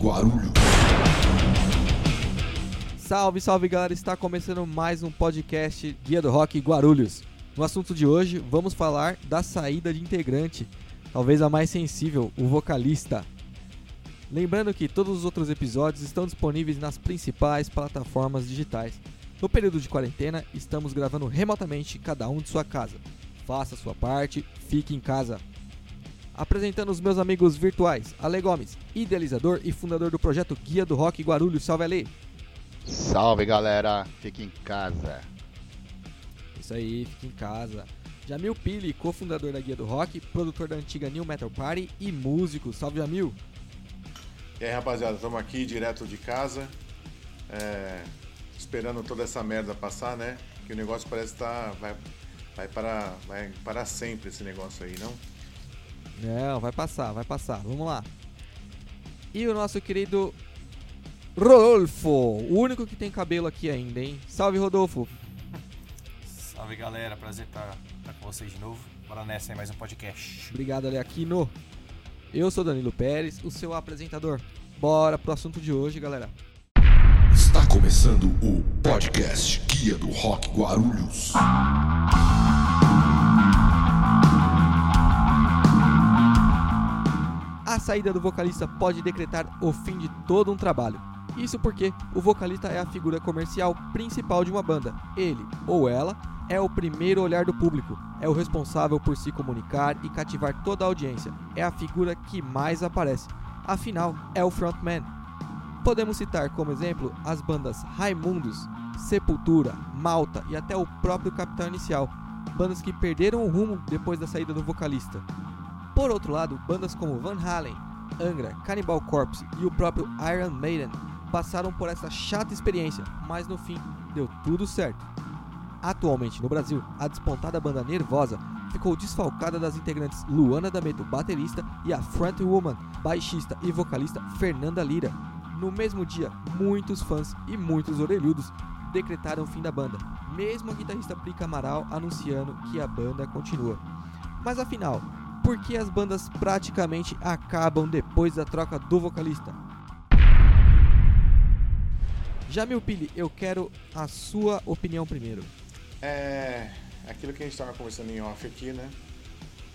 Guarulhos. Salve, salve galera, está começando mais um podcast Guia do Rock Guarulhos. No assunto de hoje, vamos falar da saída de integrante, talvez a mais sensível, o vocalista. Lembrando que todos os outros episódios estão disponíveis nas principais plataformas digitais. No período de quarentena, estamos gravando remotamente, cada um de sua casa. Faça a sua parte, fique em casa. Apresentando os meus amigos virtuais, Ale Gomes, idealizador e fundador do projeto Guia do Rock Guarulhos. Salve Ale! Salve galera, fique em casa. Isso aí, fique em casa. Jamil Pili, cofundador da Guia do Rock, produtor da antiga New Metal Party e músico. Salve Jamil! E aí rapaziada, estamos aqui direto de casa, é, esperando toda essa merda passar, né? Que o negócio parece estar. Tá, vai, vai, para, vai para sempre esse negócio aí, não? Não, vai passar, vai passar. Vamos lá. E o nosso querido Rodolfo, o único que tem cabelo aqui ainda, hein? Salve, Rodolfo. Salve, galera. Prazer estar, estar com vocês de novo. Bora nessa aí, mais um podcast. Obrigado, Aleaquino. Eu sou Danilo Pérez, o seu apresentador. Bora pro assunto de hoje, galera. Está começando o podcast Guia do Rock Guarulhos. A saída do vocalista pode decretar o fim de todo um trabalho. Isso porque o vocalista é a figura comercial principal de uma banda. Ele ou ela é o primeiro olhar do público, é o responsável por se comunicar e cativar toda a audiência, é a figura que mais aparece. Afinal, é o frontman. Podemos citar como exemplo as bandas Raimundos, Sepultura, Malta e até o próprio Capitão Inicial, bandas que perderam o rumo depois da saída do vocalista. Por outro lado, bandas como Van Halen, Angra, Cannibal Corpse e o próprio Iron Maiden passaram por essa chata experiência, mas no fim deu tudo certo. Atualmente no Brasil, a despontada banda Nervosa ficou desfalcada das integrantes Luana D'Ameto, baterista, e a frontwoman, baixista e vocalista Fernanda Lira. No mesmo dia, muitos fãs e muitos orelhudos decretaram o fim da banda, mesmo a guitarrista Prica Amaral anunciando que a banda continua. Mas afinal, por que as bandas praticamente acabam depois da troca do vocalista? Jamil Pili, eu quero a sua opinião primeiro. É aquilo que a gente estava conversando em off aqui, né?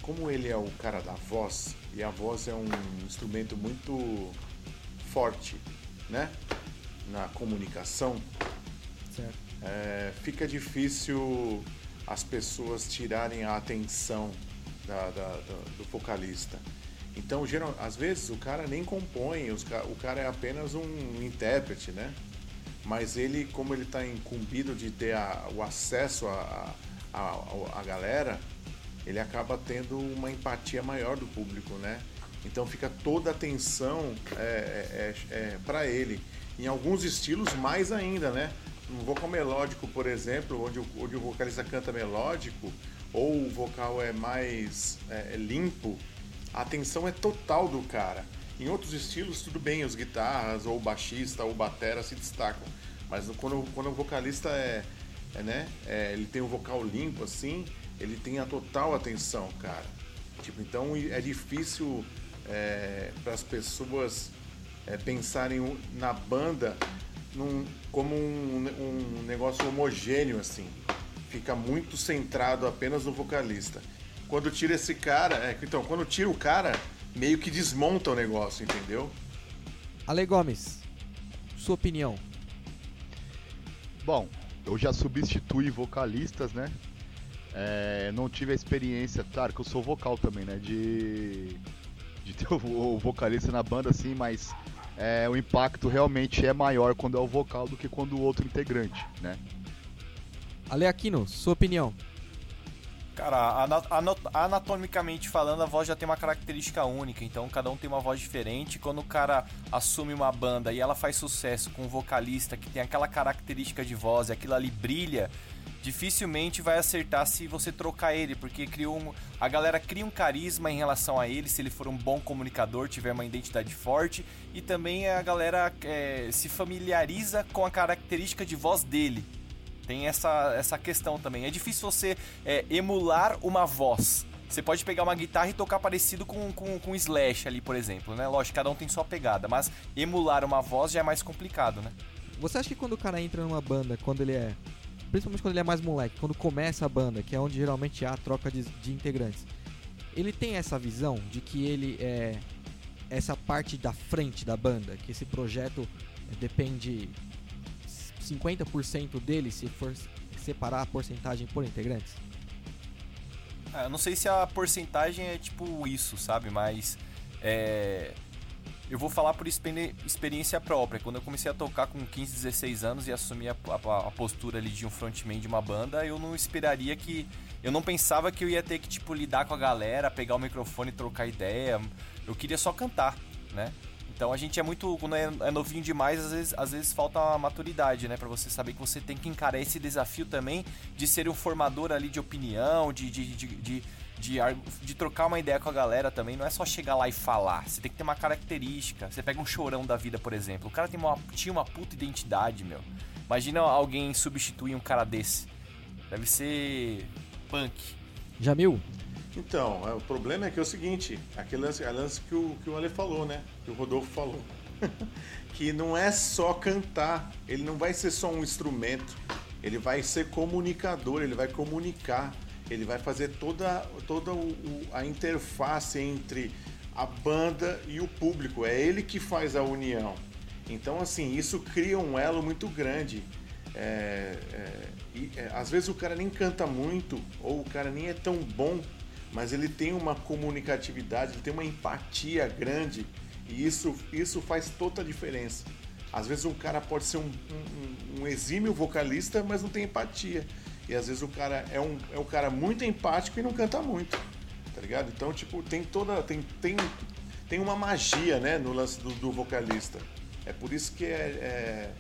Como ele é o cara da voz, e a voz é um instrumento muito forte, né? Na comunicação, certo. É, fica difícil as pessoas tirarem a atenção da, da, do, do, vocalista. Então, geral, às vezes o cara nem compõe, os, o cara é apenas um intérprete, né? mas ele, como ele está incumbido de ter a, o acesso à a, a, a, galera, ele acaba tendo uma empatia maior do público, né? Então fica toda a atenção é, é, é, é para ele. Em alguns estilos, mais ainda, né? Um vocal melódico, por exemplo, onde onde o vocalista canta melódico, ou o vocal é mais é, é limpo, a atenção é total do cara. Em outros estilos, tudo bem, os guitarras, ou o baixista, ou o batera se destacam. Mas quando, quando o vocalista é, é né, é, ele tem um vocal limpo assim, ele tem a total atenção, cara. Tipo, então é difícil é, para as pessoas é, pensarem na banda num, como um, um negócio homogêneo assim. Fica muito centrado apenas no vocalista. Quando tira esse cara, é, então, quando tira o cara, meio que desmonta o negócio, entendeu? Ale Gomes, sua opinião. Bom, eu já substituí vocalistas, né? É, não tive a experiência, claro que eu sou vocal também, né? De, de ter o, o vocalista na banda, assim, mas é, o impacto realmente é maior quando é o vocal do que quando o outro integrante, né? Ale Aquino, sua opinião. Cara, anatomicamente falando, a voz já tem uma característica única, então cada um tem uma voz diferente. Quando o cara assume uma banda e ela faz sucesso com um vocalista que tem aquela característica de voz e aquilo ali brilha, dificilmente vai acertar se você trocar ele, porque criou um, a galera cria um carisma em relação a ele, se ele for um bom comunicador, tiver uma identidade forte, e também a galera é, se familiariza com a característica de voz dele. Tem essa, essa questão também. É difícil você é, emular uma voz. Você pode pegar uma guitarra e tocar parecido com, com, com Slash ali, por exemplo, né? Lógico, cada um tem sua pegada, mas emular uma voz já é mais complicado, né? Você acha que quando o cara entra numa banda, quando ele é. Principalmente quando ele é mais moleque, quando começa a banda, que é onde geralmente há troca de, de integrantes, ele tem essa visão de que ele é essa parte da frente da banda, que esse projeto depende 50% dele se for separar a porcentagem por integrantes? Ah, eu não sei se a porcentagem é tipo isso, sabe? Mas é, eu vou falar por experiência própria. Quando eu comecei a tocar com 15, 16 anos e assumi a, a, a, postura ali de um frontman de uma banda, eu não esperaria que. Eu não pensava que eu ia ter que, tipo, lidar com a galera, pegar o microfone e trocar ideia. Eu queria só cantar, né? Então a gente é muito. Quando é, é novinho demais, às vezes, às vezes falta uma maturidade, né? Pra você saber que você tem que encarar esse desafio também de ser um formador ali de opinião, de, de, de, de de, de, trocar uma ideia com a galera também, não é só chegar lá e falar. Você tem que ter uma característica. Você pega um chorão da vida, por exemplo. O cara tem uma, tinha uma puta identidade, meu. Imagina alguém substituir um cara desse. Deve ser punk. Jamil? Então, é, o problema é que é o seguinte, aquele lance, é lance que, o, que o Ale falou, né? Que o Rodolfo falou. que não é só cantar, ele não vai ser só um instrumento, ele vai ser comunicador, ele vai comunicar, ele vai fazer toda, toda o, a interface entre a banda e o público, é ele que faz a união. Então, assim, isso cria um elo muito grande. É, é, e, é, às vezes o cara nem canta muito, ou o cara nem é tão bom mas ele tem uma comunicatividade, ele tem uma empatia grande e isso, isso faz toda a diferença. Às vezes um cara pode ser um, um, um exímio vocalista, mas não tem empatia. E às vezes o cara é um, é um cara muito empático e não canta muito. Tá ligado? Então, tipo, tem toda. Tem, tem, tem uma magia, né, no lance do, do vocalista. É por isso que é.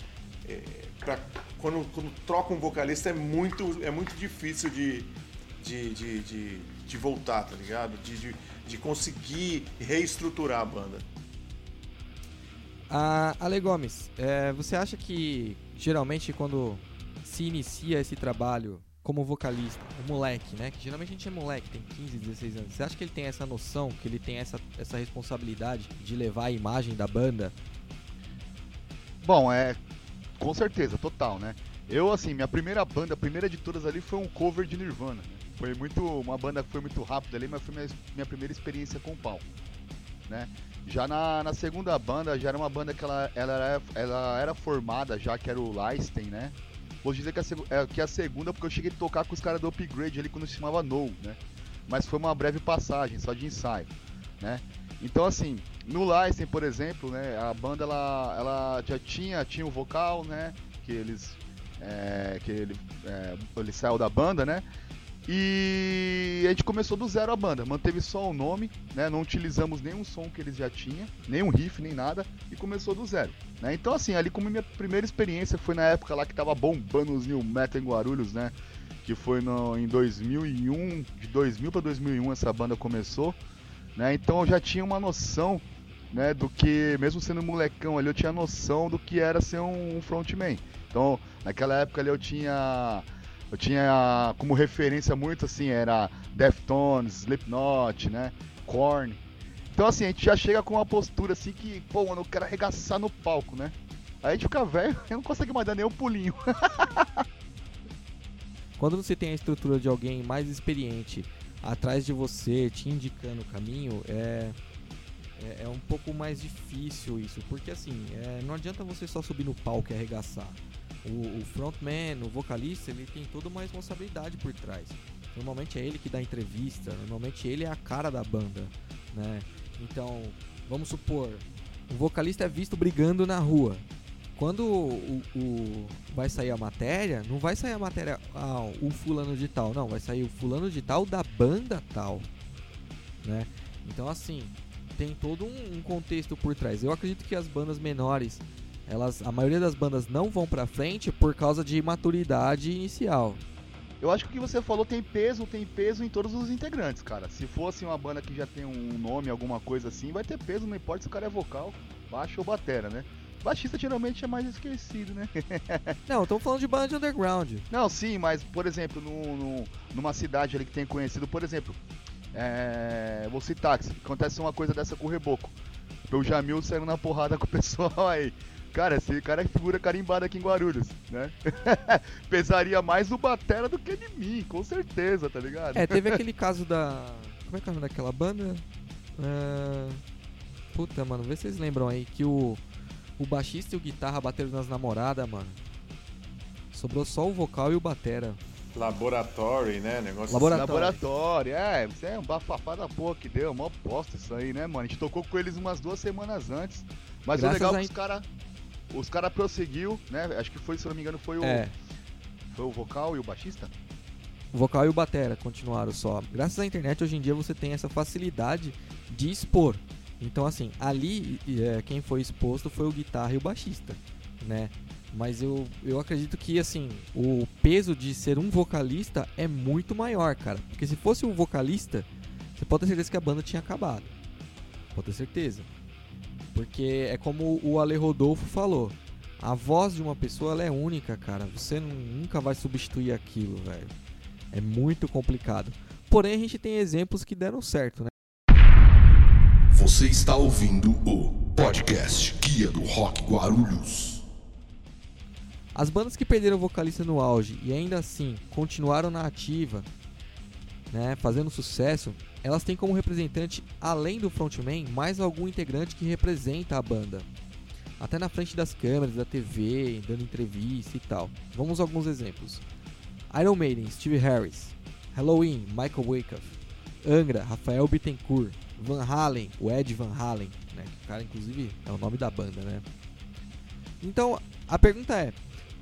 é, é pra, quando, quando troca um vocalista é muito, é muito difícil de, de, de, de de voltar, tá ligado? De, de, de conseguir reestruturar a banda. A Ale Gomes, é, você acha que geralmente quando se inicia esse trabalho como vocalista, o moleque, né? Que geralmente a gente é moleque, tem 15, 16 anos. Você acha que ele tem essa noção, que ele tem essa, essa responsabilidade de levar a imagem da banda? Bom, é. Com certeza, total, né? Eu, assim, minha primeira banda, a primeira de todas ali foi um cover de Nirvana. Né? Foi muito. Uma banda que foi muito rápida ali, mas foi minha, minha primeira experiência com o palco. Né? Já na, na, segunda banda, já era uma banda que ela, ela, era, ela era formada, já que era o Leisten, né? Vou dizer que a, é, que a segunda, porque eu cheguei a tocar com os caras do Upgrade ali quando se chamava No, né? Mas foi uma breve passagem, só de ensaio, né? Então assim, no Leisten, por exemplo, né? A banda ela, ela já tinha, tinha o vocal, né? Que eles. É, que ele, é, ele saiu da banda, né? E a gente começou do zero a banda, manteve só o nome, né? Não utilizamos nenhum som que eles já tinham, nenhum riff, nem nada, e começou do zero. Né? Então assim, ali como minha primeira experiência foi na época lá que tava bombando os New Metal em Guarulhos, né? Que foi no, em 2001, de 2000 para 2001 essa banda começou, né? Então eu já tinha uma noção, né? Do que, mesmo sendo molecão ali, eu tinha noção do que era ser um, um frontman. Então naquela época ali eu tinha eu tinha como referência muito assim, era Deftones, Slipknot, né? Korn. Então assim, a gente já chega com uma postura assim que, pô, mano, eu quero arregaçar no palco, né? Aí a gente fica velho e não consegue mais dar nem um pulinho. Quando você tem a estrutura de alguém mais experiente atrás de você, te indicando o caminho, é, é, é um pouco mais difícil isso. Porque assim, é, não adianta você só subir no palco e arregaçar o, o frontman, o vocalista, ele tem toda uma responsabilidade por trás. Normalmente é ele que dá entrevista, normalmente ele é a cara da banda, né? Então, vamos supor, o vocalista é visto brigando na rua. Quando o, o, vai sair a matéria, não vai sair a matéria, ah, o fulano de tal, não, vai sair o fulano de tal da banda tal, né? Então, assim, tem todo um, um contexto por trás. Eu acredito que as bandas menores elas, a maioria das bandas não vão pra frente por causa de maturidade inicial. Eu acho que o que você falou tem peso, tem peso em todos os integrantes, cara. Se fosse uma banda que já tem um nome, alguma coisa assim, vai ter peso, não importa se o cara é vocal, baixo ou batera, né? Baixista geralmente é mais esquecido, né? não, estamos falando de banda de underground. Não, sim, mas, por exemplo, no, no, numa cidade ali que tem conhecido, por exemplo, É, vou citar, que acontece uma coisa dessa com o Reboco. O Jamil saindo na porrada com o pessoal aí. Cara, esse cara é figura carimbada aqui em Guarulhos, né? Pesaria mais no Batera do que de mim, com certeza, tá ligado? É, teve aquele caso da. Como é que é o nome daquela banda? É... Puta, mano, vê se vocês lembram aí que o, o baixista e o guitarra bateram nas namoradas, mano. Sobrou só o vocal e o batera. Laboratório, né? Negócio Laboratório. Laboratório, é, isso é um bafafá da porra que deu, mó bosta isso aí, né, mano? A gente tocou com eles umas duas semanas antes. Mas Graças o legal é a que os caras. Os caras prosseguiu, né? Acho que foi, se não me engano, foi o. É, Foi o vocal e o baixista? o vocal e o batera continuaram só. Graças à internet, hoje em dia você tem essa facilidade de expor. Então, assim, ali é, quem foi exposto foi o guitarra e o baixista, né? Mas eu, eu acredito que, assim, o peso de ser um vocalista é muito maior, cara. Porque se fosse um vocalista, você pode ter certeza que a banda tinha acabado. Pode ter certeza. Porque é como o Ale Rodolfo falou. A voz de uma pessoa ela é única, cara. Você nu- nunca vai substituir aquilo, velho. É muito complicado. Porém, a gente tem exemplos que deram certo, né? Você está ouvindo o podcast Guia do Rock Guarulhos. As bandas que perderam o vocalista no auge e ainda assim continuaram na ativa, né, fazendo sucesso, elas têm como representante, além do frontman, mais algum integrante que representa a banda. Até na frente das câmeras, da TV, dando entrevista e tal. Vamos a alguns exemplos. Iron Maiden, Steve Harris. Halloween, Michael Wyckoff. Angra, Rafael Bittencourt. Van Halen, o Ed Van Halen. Né? O cara, inclusive, é o nome da banda, né? Então, a pergunta é: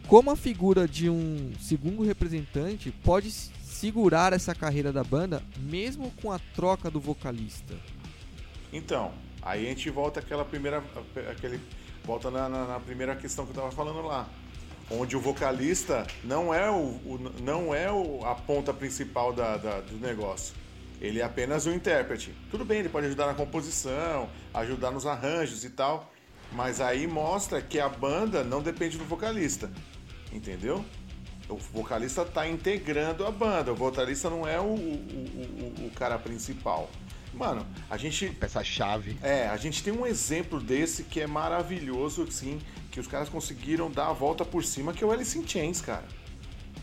como a figura de um segundo representante pode segurar essa carreira da banda, mesmo com a troca do vocalista? Então, aí a gente volta àquela primeira. Aquele, volta na, na- na primeira questão que eu tava falando lá. Onde o vocalista não é, o, o- não é o- a ponta principal da, da- do negócio. Ele é apenas o intérprete. Tudo bem, ele pode ajudar na composição, ajudar nos arranjos e tal. Mas aí mostra que a banda não depende do vocalista. Entendeu? O vocalista tá integrando a banda. O vocalista não é o, o- o- o- cara principal. Mano, a gente Peça-chave. é, a gente tem um exemplo desse que é maravilhoso, assim, que os caras conseguiram dar a volta por cima, que é o Alice in Chains, cara.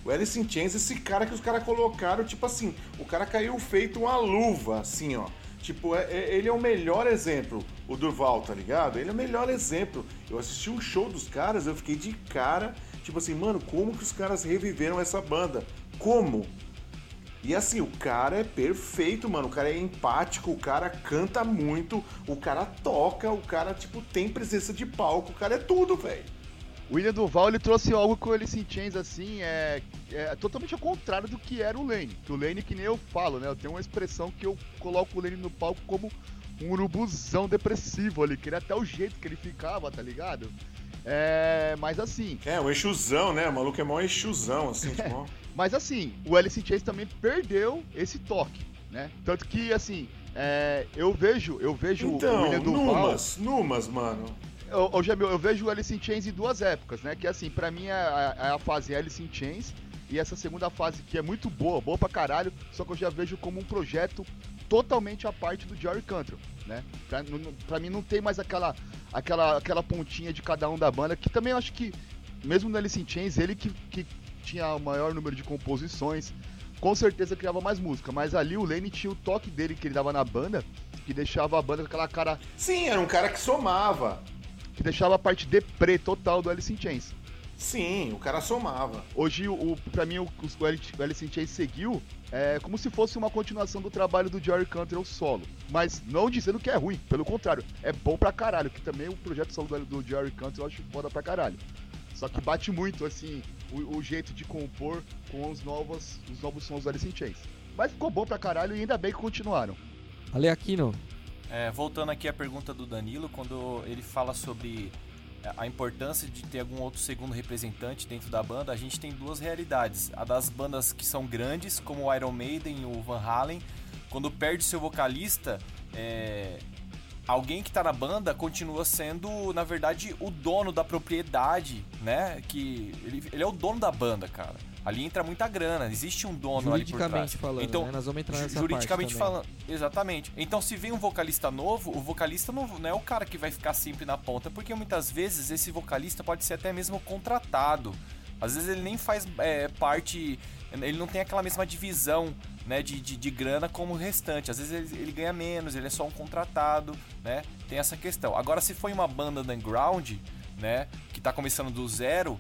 O Alice in Chains, esse cara que os caras colocaram, tipo assim, o cara caiu feito uma luva, assim, ó. Tipo, é- é- ele é o melhor exemplo, o Durval, tá ligado? Ele é o melhor exemplo. Eu assisti um show dos caras, eu fiquei de cara, tipo assim, mano, como que os caras reviveram essa banda? Como? E assim, o cara é perfeito, mano. O cara é empático, o cara canta muito, o cara toca, o cara, tipo, tem presença de palco, o cara é tudo, velho. O William Duval ele trouxe algo com ele em Chains assim, é, é totalmente ao contrário do que era o Lane. Que o Lane, que nem eu falo, né? Eu tenho uma expressão que eu coloco o Lane no palco como um urubuzão depressivo ali, que era até o jeito que ele ficava, tá ligado? É, mas assim, É, um exusão, né? O maluco é mó exusão, assim, tipo, mas assim, o Alice in Chains também perdeu esse toque, né? Tanto que assim, é, eu vejo, eu vejo o Então, William Duval. numas, numas, mano. Eu, eu, Jamil, eu vejo o Alice in Chains em duas épocas, né? Que assim, pra mim é a, é a fase Alice in Chains e essa segunda fase que é muito boa, boa pra caralho, só que eu já vejo como um projeto totalmente à parte do Jerry Cantrell, né? Pra, não- pra mim não tem mais aquela, aquela, aquela pontinha de cada um da banda, que também eu acho que, mesmo no Alice in Chains, ele que, que tinha o maior número de composições, com certeza criava mais música, mas ali o Lenny tinha o toque dele que ele dava na banda, que deixava a banda com aquela cara Sim, era um cara que somava. que deixava a parte deprê total do Alice in Chains. Sim, o cara somava. Hoje, o, o- pra mim, o, o Alice in Chains seguiu é, como se fosse uma continuação do trabalho do Jerry Cantrell solo. Mas não dizendo que é ruim, pelo contrário, é bom pra caralho, que também o projeto solo do, do Jerry Cantrell eu acho foda pra caralho. Só que bate muito, assim, o, o jeito de compor com os novos, os novos sons do Alice in Chains. Mas ficou bom pra caralho e ainda bem que continuaram. Ale Aquino, É, voltando aqui à pergunta do Danilo, quando ele fala sobre a importância de ter algum outro segundo representante dentro da banda, a gente tem duas realidades. A das bandas que são grandes, como o Iron Maiden o Van Halen, quando perde seu vocalista, é, alguém que tá na banda continua sendo, na verdade, o dono da propriedade, né? Que ele, ele é o dono da banda, cara. Ali entra muita grana, existe um dono ali por trás. Juridicamente falando, então, né? Nós vamos entrar nessa juridicamente falando, exatamente. Então, se vem um vocalista novo, o vocalista não, não é o cara que vai ficar sempre na ponta, porque muitas vezes esse vocalista pode ser até mesmo contratado. Às vezes ele nem faz é, parte, ele não tem aquela mesma divisão né, de, de, de grana como o restante. Às vezes ele, ele ganha menos, ele é só um contratado, né? Tem essa questão. Agora, se foi uma banda underground, né, que tá começando do zero,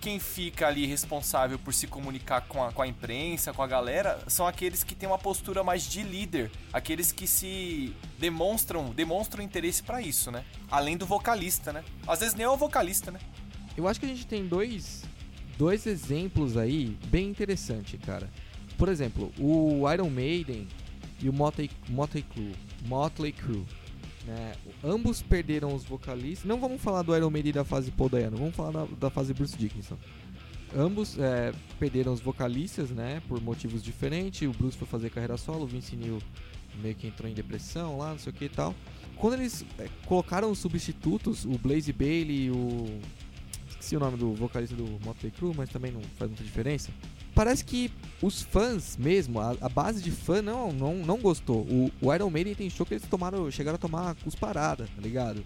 quem fica ali responsável por se comunicar com a, com a imprensa, com a galera, são aqueles que têm uma postura mais de líder, aqueles que se demonstram, demonstram interesse pra isso, né? Além do vocalista, né? Às vezes nem é o vocalista, né? Eu acho que a gente tem dois, dois exemplos aí bem interessantes, cara. Por exemplo, o Iron Maiden e o Motley, Motley Crue. Motley Crue. Né? Ambos perderam os vocalistas. Não vamos falar do Iron Maiden da fase Paul Dayano, vamos falar da, da fase Bruce Dickinson. Ambos é, perderam os vocalistas, né? Por motivos diferentes. O Bruce foi fazer carreira solo, o Vince Neil meio que entrou em depressão lá, não sei o que e tal. Quando eles é, colocaram os substitutos, o Blaze Bailey e o. Esqueci o nome do vocalista do Motley Crue, mas também não faz muita diferença. Parece que os fãs mesmo, a, a base de fã não, não, não gostou. O, o Iron Maiden tem show que eles tomaram, chegaram a tomar cusparada, tá ligado?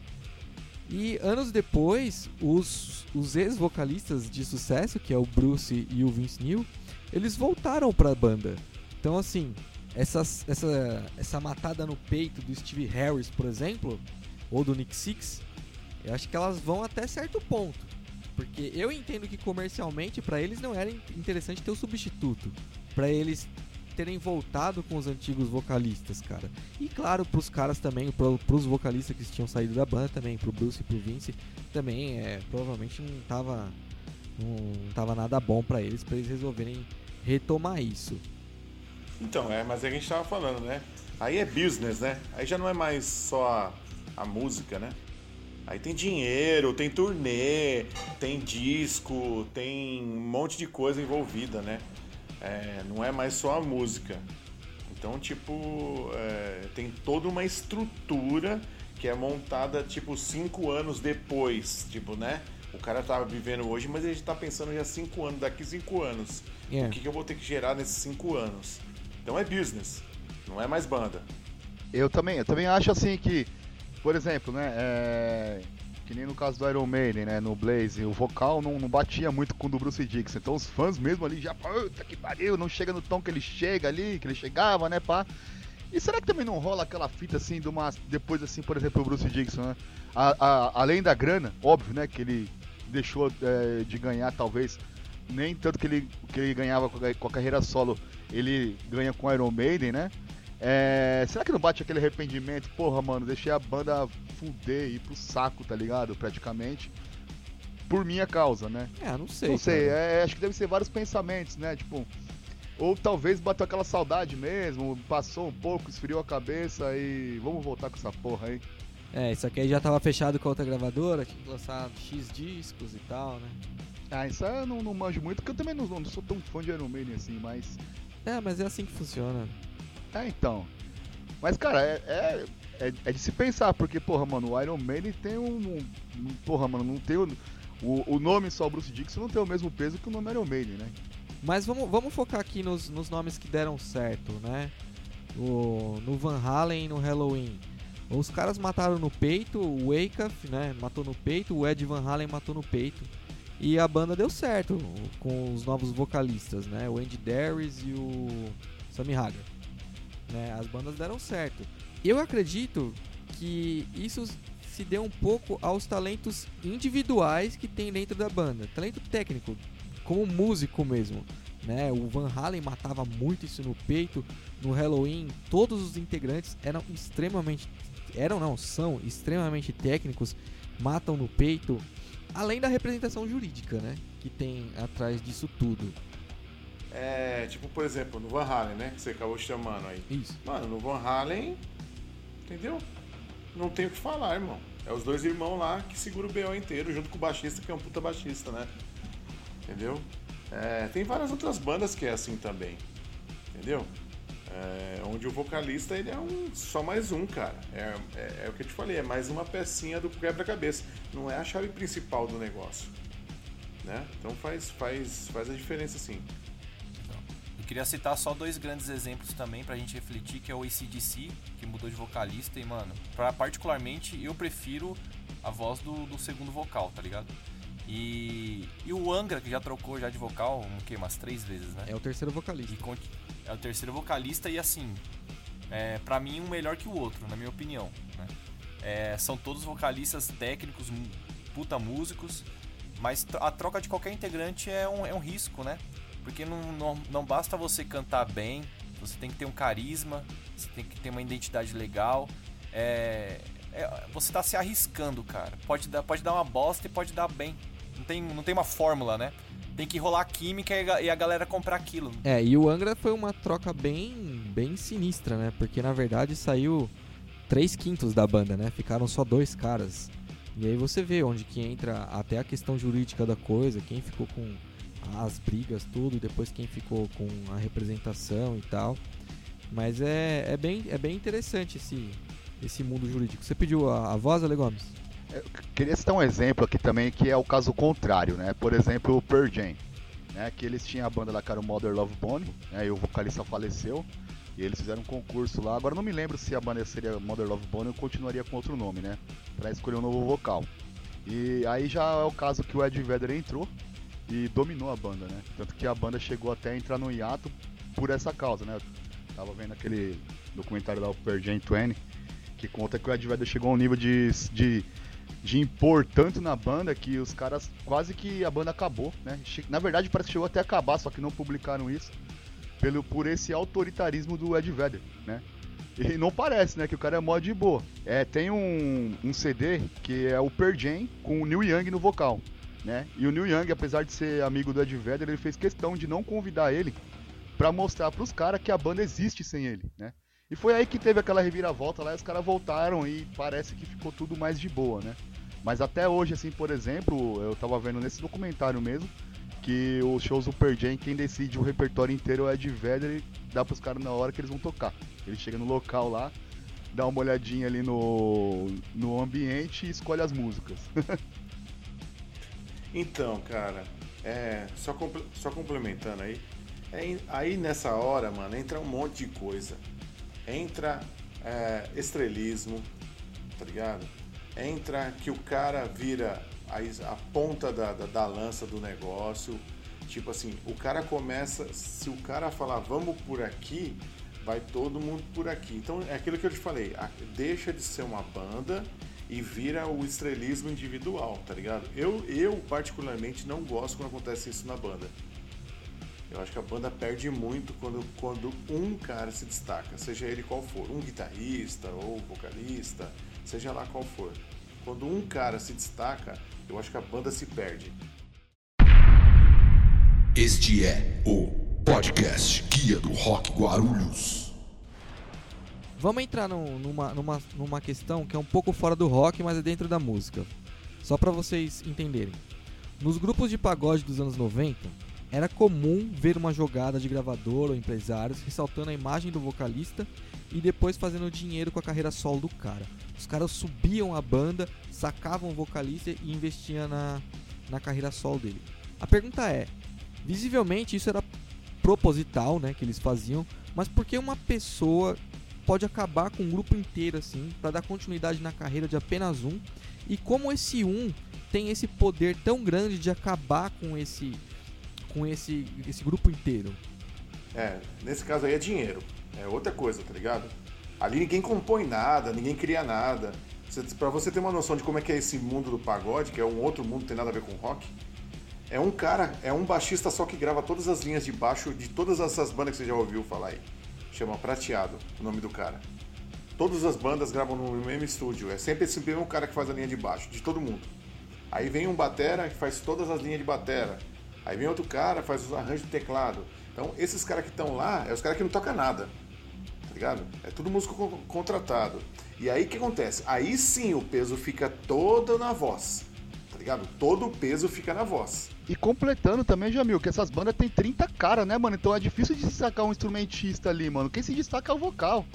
E anos depois, os, os ex-vocalistas de sucesso, que é o Bruce e o Vince Neil, eles voltaram pra banda. Então, assim, essas, essa, essa matada no peito do Steve Harris, por exemplo, ou do Nick Six, eu acho que elas vão até certo ponto. Porque eu entendo que comercialmente, pra eles não era in- interessante ter o substituto. Pra eles terem voltado com os antigos vocalistas, cara. E claro, pros caras também, pro, pros vocalistas que tinham saído da banda também, pro Bruce e pro Vince, também é, provavelmente não tava, não tava nada bom pra eles, pra eles resolverem retomar isso. Então, é, mas é que a gente tava falando, né? Aí é business, né? Aí já não é mais só a música, né? Aí tem dinheiro, tem turnê, tem disco, tem um monte de coisa envolvida, né? É, não é mais só a música. Então, tipo, é, tem toda uma estrutura que é montada, tipo, cinco anos depois. Tipo, né? O cara tá vivendo hoje, mas ele tá pensando já cinco anos, daqui cinco anos. É. O que, que eu vou ter que gerar nesses cinco anos? Então é business, não é mais banda. Eu também, eu também acho assim que, por exemplo, né, é, que nem no caso do Iron Maiden, né, no Blaze, o vocal não, não batia muito com o do Bruce Dixon, então os fãs mesmo ali já, puta que pariu, não chega no tom que ele chega ali, que ele chegava, né, pá. E será que também não rola aquela fita assim, de uma, depois assim, por exemplo, o Bruce Dixon, né, a, a- além da grana, óbvio, né, que ele deixou é, de ganhar talvez nem tanto que ele, que ele ganhava com a, com a carreira solo, ele ganha com Iron Maiden, né? É, será que não bate aquele arrependimento? Porra, mano, deixei a banda fuder e ir pro saco, tá ligado? Praticamente. Por minha causa, né? É, não sei. não sei, é, acho que deve ser vários pensamentos, né? Tipo, ou talvez bateu aquela saudade mesmo, passou um pouco, esfriou a cabeça e vamos voltar com essa porra aí. É, isso aqui aí já tava fechado com a outra gravadora, tinha que lançar X discos e tal, né? Ah, isso aí eu não, não manjo muito, porque eu também não, não sou tão fã de Iron Maiden assim, mas. É, mas é assim que funciona. É, então. Mas, cara, é, é, é, é de se pensar, porque, porra, mano, o Iron Maiden tem um. um- porra, mano, não tem o. O, o nome só Bruce Dixon não tem o mesmo peso que o nome Iron Maiden, né? Mas vamos, vamos focar aqui nos, nos nomes que deram certo, né? O, no Van Halen e no Halloween. Os caras mataram no peito, o Wyckoff, né? Matou no peito, o Ed Van Halen matou no peito. E a banda deu certo com os novos vocalistas, né? O Andy Darius e o Sammy Hagar. Né? As bandas deram certo. Eu acredito que isso se deu um pouco aos talentos individuais que tem dentro da banda. Talento técnico, como músico mesmo. Né? O Van Halen matava muito isso no peito. No Halloween, todos os integrantes eram extremamente. Eram não, são extremamente técnicos, matam no peito. Além da representação jurídica, né? Que tem atrás disso tudo. É, tipo, por exemplo, no Van Halen, né? Que você acabou chamando aí. Isso. Mano, no Van Halen, entendeu? Não tem o que falar, irmão. É os dois irmãos lá que segura o BO inteiro, junto com o baixista, que é um puta baixista, né? Entendeu? É, tem várias outras bandas que é assim também. Entendeu? É, onde o vocalista ele é um, só mais um, cara. É, é, é o que eu te falei, é mais uma pecinha do quebra-cabeça. Não é a chave principal do negócio. Né? Então faz, faz, faz a diferença sim. Queria citar só dois grandes exemplos também pra gente refletir, que é o ACDC, que mudou de vocalista, e mano, pra, particularmente eu prefiro a voz do, do segundo vocal, tá ligado? E, e o Angra, que já trocou já de vocal, um, que, umas três vezes, né? É o terceiro vocalista. E é o terceiro vocalista e assim, é, para mim um melhor que o outro, na minha opinião. né? É, são todos vocalistas técnicos, puta músicos, mas a troca de qualquer integrante é um, é um risco, né? Porque não, não, não basta você cantar bem, você tem que ter um carisma, você tem que ter uma identidade legal. É, é- você tá se arriscando, cara. Pode dar, pode dar uma bosta e pode dar bem. Não tem, não tem uma fórmula, né? Tem que rolar química e a- e a galera comprar aquilo. É, e o Angra foi uma troca bem, bem sinistra, né? Porque na verdade saiu três quintos da banda, né? Ficaram só dois caras. E aí você vê onde que entra até a questão jurídica da coisa, quem ficou com as brigas, tudo, e depois quem ficou com a representação e tal. Mas é, é, bem, é bem interessante esse, esse mundo jurídico. Você pediu a, a voz, Ale Gomes? Eu queria citar um exemplo aqui também que é o caso contrário, né? Por exemplo, o Pearl Jam, né? Que eles tinham a banda lá que era o Mother Love Bone, né? E o vocalista faleceu. E eles fizeram um concurso lá. Agora não me lembro se a banda seria Mother Love Bone ou continuaria com outro nome, né? Pra escolher um novo vocal. E aí já é o caso que o Ed Vedder entrou e dominou a banda, né? Tanto que a banda chegou até a entrar no hiato por essa causa, né? Eu tava vendo aquele documentário lá, o Jam 20, que conta que o Ed Vedder chegou a um nível de, de de impor tanto na banda que os caras quase que a banda acabou, né? Na verdade parece que chegou até a acabar, só que não publicaram isso pelo por esse autoritarismo do Ed Vedder, né? E não parece, né, que o cara é mó de boa. É, tem um, um CD que é o Pearl com o Neil Young no vocal, né? E o Neil Young, apesar de ser amigo do Ed Vedder, ele fez questão de não convidar ele pra mostrar pros caras que a banda existe sem ele, né? E foi aí que teve aquela reviravolta lá e os caras voltaram e parece que ficou tudo mais de boa, né? Mas até hoje, assim, por exemplo, eu tava vendo nesse documentário mesmo, que os shows do Pearl Jam, quem decide o repertório inteiro é o Ed Vedder e dá pros caras na hora que eles vão tocar. Ele chega no local lá, dá uma olhadinha ali no, no ambiente e escolhe as músicas. Então, cara, é, só, comple- só complementando aí, é aí nessa hora, mano, entra um monte de coisa. Entra é, estrelismo, tá ligado? Entra que o cara vira a, a ponta da, da, da lança do negócio. Tipo assim, o cara começa, se o cara falar vamos por aqui, vai todo mundo por aqui. Então é aquilo que eu te falei, a- deixa de ser uma banda e vira o estrelismo individual, tá ligado? Eu, eu particularmente não gosto quando acontece isso na banda. Eu acho que a banda perde muito quando, quando um cara se destaca, seja ele qual for, um guitarrista ou vocalista, seja lá qual for. Quando um cara se destaca, eu acho que a banda se perde. Este é o podcast Guia do Rock Guarulhos. Vamos entrar num- numa, numa, numa questão que é um pouco fora do rock, mas é dentro da música. Só pra vocês entenderem. Nos grupos de pagode dos anos 90, era comum ver uma jogada de gravador ou empresários ressaltando a imagem do vocalista e depois fazendo dinheiro com a carreira solo do cara. Os caras subiam a banda, sacavam o vocalista e investiam na, na carreira solo dele. A pergunta é: visivelmente isso era proposital, né, que eles faziam, mas por que uma pessoa pode acabar com um grupo inteiro assim, para dar continuidade na carreira de apenas um? E como esse um tem esse poder tão grande de acabar com esse com esse esse grupo inteiro? É, nesse caso aí é dinheiro. É outra coisa, tá ligado? Ali ninguém compõe nada, ninguém cria nada. Pra você ter uma noção de como é que é esse mundo do pagode, que é um outro mundo, tem nada a ver com rock, é um cara, é um baixista só que grava todas as linhas de baixo de todas essas bandas que você já ouviu falar aí. Chama Prateado, o nome do cara. Todas as bandas gravam no mesmo estúdio. É sempre esse mesmo cara que faz a linha de baixo, de todo mundo. Aí vem um batera que faz todas as linhas de batera. Aí vem outro cara, faz os arranjos de teclado. Então, esses caras que estão lá, é os caras que não tocam nada. Tá ligado? É tudo músico con- contratado. E aí o que acontece? Aí sim o peso fica todo na voz. Tá ligado? Todo o peso fica na voz. E completando também, Jamil, que essas bandas tem 30 caras, né, mano? Então é difícil de destacar um instrumentista ali, mano. Quem se destaca é o vocal.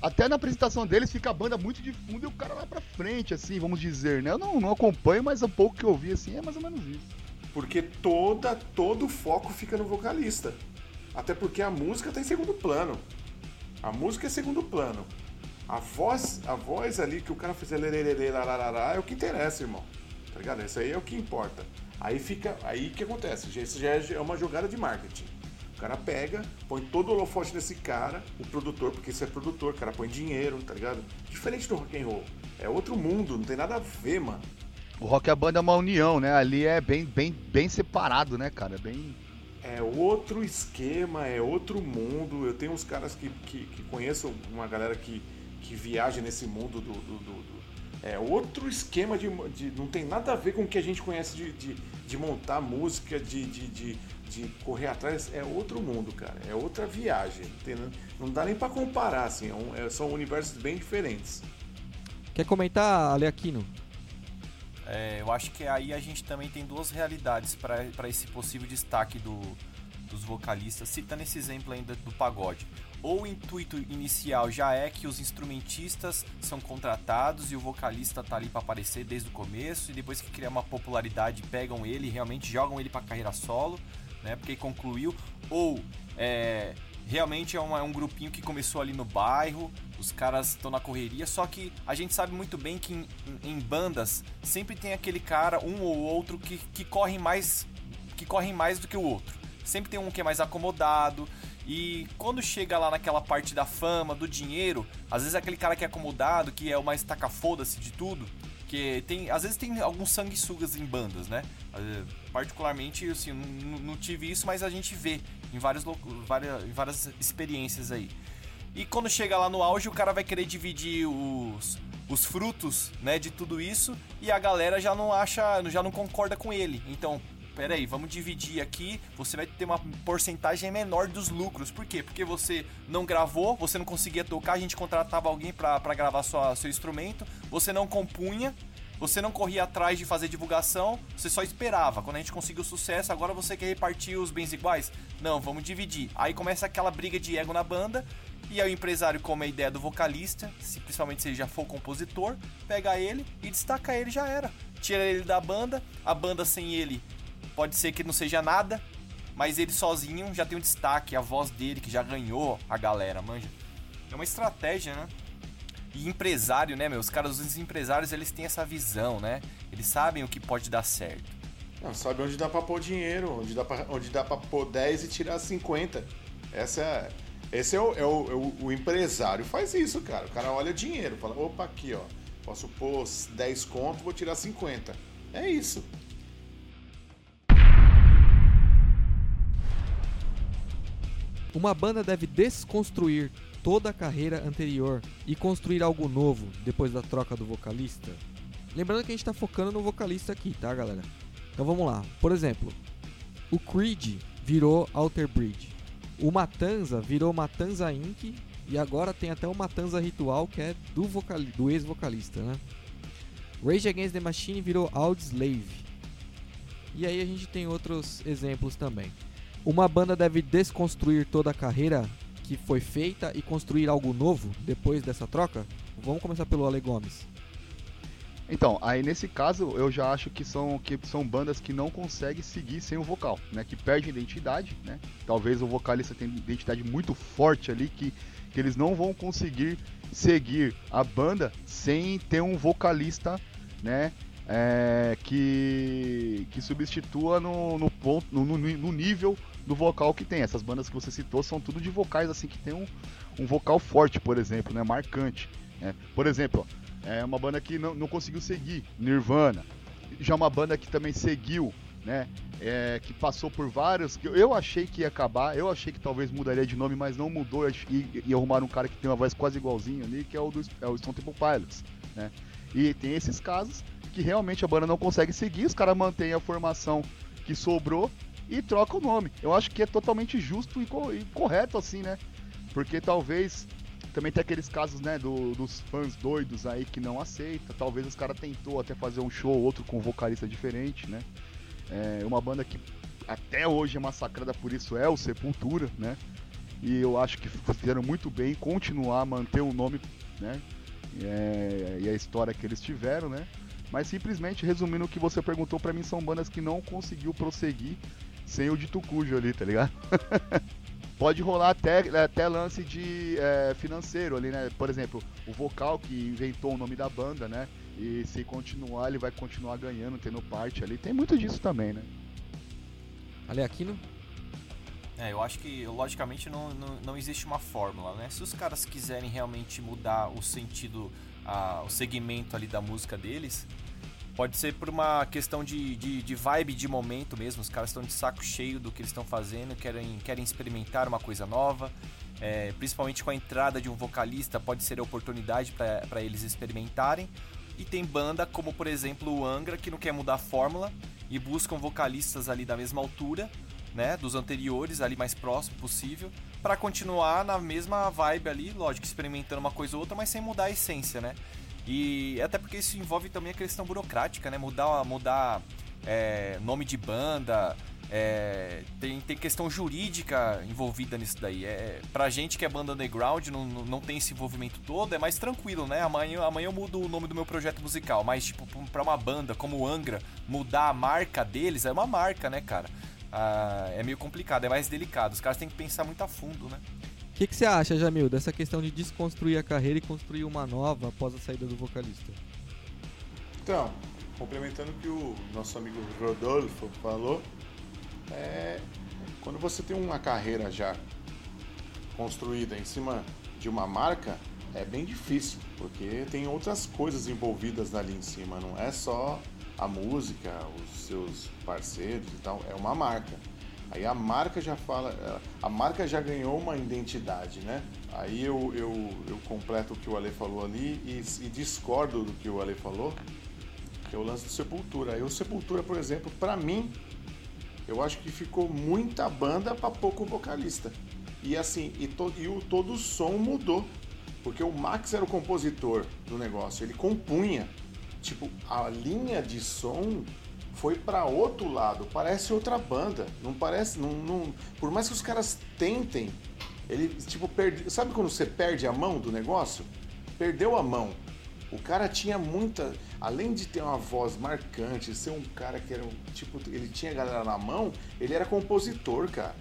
Até na apresentação deles fica a banda muito de fundo e o cara lá pra frente, assim, vamos dizer, né? Eu não, não acompanho, mas o pouco que eu vi, assim, é mais ou menos isso. Porque toda, todo o foco fica no vocalista. Até porque a música tá em segundo plano. A música é segundo plano. A voz, a voz ali que o cara fizer lererê, larará, é o que interessa, irmão. Tá ligado? Isso aí é o que importa. Aí fica. Aí o que acontece? Isso já é uma jogada de marketing. O cara pega, põe todo o holofote nesse cara, o produtor, porque isso é produtor, o cara põe dinheiro, tá ligado? Diferente do rock and roll. É outro mundo, não tem nada a ver, mano. O rock a banda é uma união, né? Ali é bem, bem, bem separado, né, cara? Bem. É outro esquema, é outro mundo. Eu tenho uns caras que, que, que conheço, uma galera que, que viaja nesse mundo do, do, do, do é outro esquema de, de, Não tem nada a ver com o que a gente conhece de, de, de montar música, de, de, de, de, correr atrás. É outro mundo, cara. É outra viagem. Não dá nem para comparar, assim. É um, é, são universos bem diferentes. Quer comentar, Ale Aquino? É, eu acho que aí a gente também tem duas realidades para esse possível destaque do, dos vocalistas, citando esse exemplo ainda do pagode. Ou o intuito inicial já é que os instrumentistas são contratados e o vocalista tá ali para aparecer desde o começo e depois que cria uma popularidade pegam ele e realmente jogam ele para carreira solo, né? Porque concluiu. Ou é, realmente é, é um grupinho que começou ali no bairro, os caras estão na correria, só que a gente sabe muito bem que em, em, bandas sempre tem aquele cara, um ou outro, que, que corre mais que correm mais do que o outro. Sempre tem um que é mais acomodado. E quando chega lá naquela parte da fama, do dinheiro, às vezes é aquele cara que é acomodado, que é o mais taca-foda-se de tudo, que tem, às vezes tem alguns sanguessugas em bandas, né? Particularmente, assim, não, tive isso, mas a gente vê em várias, várias experiências aí. E quando chega lá no auge, o cara vai querer dividir os, os frutos, né, de tudo isso, e a galera já não acha, já não concorda com ele. Então, peraí, vamos dividir aqui, você vai ter uma porcentagem menor dos lucros. Por quê? Porque você não gravou, você não conseguia tocar, a gente contratava alguém para gravar sua, seu instrumento, você não compunha, você não corria atrás de fazer divulgação, você só esperava. Quando a gente conseguiu sucesso, agora você quer repartir os bens iguais? Não, vamos dividir. Aí começa aquela briga de ego na banda. E aí o empresário come a ideia do vocalista, se, principalmente se ele já for compositor, pega ele e destaca ele já era. Tira ele da banda, a banda sem ele pode ser que não seja nada, mas ele sozinho já tem um destaque, a voz dele que já ganhou a galera, manja. É uma estratégia, né? E empresário, né, meu? Os caras, os empresários, eles têm essa visão, né? Eles sabem o que pode dar certo. Não, sabe onde dá pra pôr dinheiro, onde dá pra, onde dá pra pôr 10 e tirar 50. Essa é, esse é o, é, o, é o, o, empresário faz isso, cara. O cara olha dinheiro, fala, opa, aqui, ó. Posso pôr 10 conto, vou tirar 50. É isso. Uma banda deve desconstruir toda a carreira anterior e construir algo novo depois da troca do vocalista? Lembrando que a gente está focando no vocalista aqui, tá, galera? Então vamos lá. Por exemplo, o Creed virou Alter Bridge. O Matanza virou Matanza Inc. E agora tem até o Matanza Ritual, que é do, vocal... do ex-vocalista, né? Rage Against the Machine virou Audioslave. E aí a gente tem outros exemplos também. Uma banda deve desconstruir toda a carreira que foi feita e construir algo novo depois dessa troca? Vamos começar pelo Ale Gomes. Então, aí nesse caso eu já acho que são, que são bandas que não conseguem seguir sem o vocal, né? Que perdem identidade, né? Talvez o vocalista tenha identidade muito forte ali que, que eles não vão conseguir seguir a banda sem ter um vocalista, né? É, que, que substitua no, no, ponto, no, no, no nível do vocal que tem. Essas bandas que você citou são tudo de vocais assim que tem um, um vocal forte, por exemplo, né? Marcante. Né? Por exemplo, é uma banda que não, não conseguiu seguir, Nirvana. Já uma banda que também seguiu, né? É, que passou por vários. Que eu achei que ia acabar, eu achei que talvez mudaria de nome, mas não mudou. E, e arrumaram um cara que tem uma voz quase igualzinho ali, que é o do é o Stone Temple Pilots, né? E tem esses casos que realmente a banda não consegue seguir, os caras mantêm a formação que sobrou e troca o nome. Eu acho que é totalmente justo e, co e correto assim, né? Porque talvez também tem aqueles casos, né, do, dos fãs doidos aí que não aceita. Talvez os cara tentou até fazer um show outro com um vocalista diferente, né? É uma banda que até hoje é massacrada por isso é o Sepultura, né? E eu acho que fizeram muito bem continuar, manter o nome, né? É, e a história que eles tiveram, né? Mas simplesmente, resumindo o que você perguntou, pra mim são bandas que não conseguiu prosseguir sem o dito cujo ali, tá ligado? Pode rolar até, até lance de é, financeiro ali, né? Por exemplo, o vocal que inventou o nome da banda, né? E se continuar, ele vai continuar ganhando, tendo parte ali. Tem muito disso também, né? Ale Aquino? É, eu acho que, logicamente, não, não, não existe uma fórmula, né? Se os caras quiserem realmente mudar o sentido, a, o segmento ali da música deles, pode ser por uma questão de, de, de vibe de momento mesmo. Os caras estão de saco cheio do que eles estão fazendo, querem, querem experimentar uma coisa nova. É, principalmente com a entrada de um vocalista, pode ser a oportunidade para eles experimentarem. E tem banda como, por exemplo, o Angra, que não quer mudar a fórmula e buscam vocalistas ali da mesma altura né, dos anteriores, ali mais próximo possível, para continuar na mesma vibe ali, lógico, experimentando uma coisa ou outra, mas sem mudar a essência, né? E até porque isso envolve também a questão burocrática, né? Mudar, mudar é, nome de banda, é, tem, tem questão jurídica envolvida nisso daí. É, pra gente que é banda underground, não, não tem esse envolvimento todo, é mais tranquilo, né? Amanhã, amanhã eu mudo o nome do meu projeto musical, mas, tipo, pra uma banda como o Angra, mudar a marca deles é uma marca, né, cara? ah, é meio complicado, é mais delicado. Os caras têm que pensar muito a fundo, né? Que, que você acha, Jamil, dessa questão de desconstruir a carreira e construir uma nova após a saída do vocalista? Então, complementando o que o nosso amigo Rodolfo falou, é, quando você tem uma carreira já construída em cima de uma marca, é bem difícil, porque tem outras coisas envolvidas ali em cima, não é só a música, os seus parceiros e tal, é uma marca. Aí a marca já fala, a marca já ganhou uma identidade, né? Aí eu, eu, eu completo o que o Ale falou ali e, e discordo do que o Ale falou, que é o lance do Sepultura. O Sepultura, por exemplo, para mim, eu acho que ficou muita banda para pouco vocalista. E assim, e, to, e o, todo o som mudou. Porque o Max era o compositor do negócio, ele compunha tipo, a linha de som foi para outro lado, parece outra banda, não parece, não, não, por mais que os caras tentem, ele tipo perde, sabe quando você perde a mão do negócio? Perdeu a mão. O cara tinha muita, além de ter uma voz marcante, ser um cara que era tipo, ele tinha a galera na mão, ele era compositor, cara.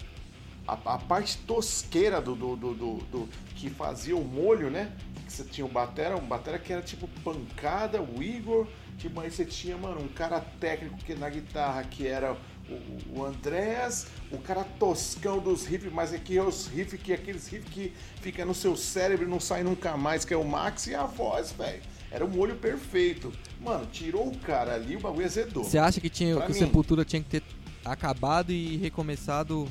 A, a parte tosqueira do, do, do, do, do que fazia o molho, né? que você tinha o Batera, um Batera que era tipo pancada, o Igor, tipo, aí você tinha, mano, um cara técnico que na guitarra que era o, o Andrés, o cara toscão dos riffs, mas aqui é os riffs que aqueles riffs que fica no seu cérebro e não sai nunca mais, que é o Max e a voz, velho. Era o molho perfeito. Mano, tirou o cara ali, o bagulho azedou. Você acha que, tinha, que o Sepultura tinha que ter acabado e recomeçado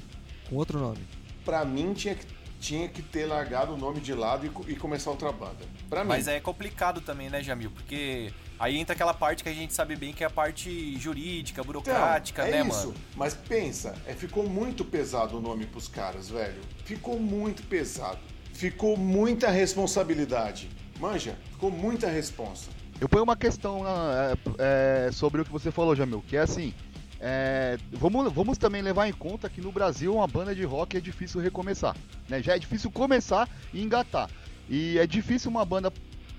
com outro nome? Pra mim tinha que tinha que ter largado o nome de lado e, e começar outra banda. Pra mim. Mas é complicado também, né, Jamil? Porque aí entra aquela parte que a gente sabe bem que é a parte jurídica, burocrática, então, é né, isso. mano? Mas pensa, é, ficou muito pesado o nome pros caras, velho. Ficou muito pesado. Ficou muita responsabilidade. Manja, ficou muita responsa. Eu ponho uma questão é, é, sobre o que você falou, Jamil, que é assim. É, vamos, vamos também levar em conta que no Brasil uma banda de rock é difícil recomeçar. Né? Já é difícil começar e engatar. E é difícil uma banda,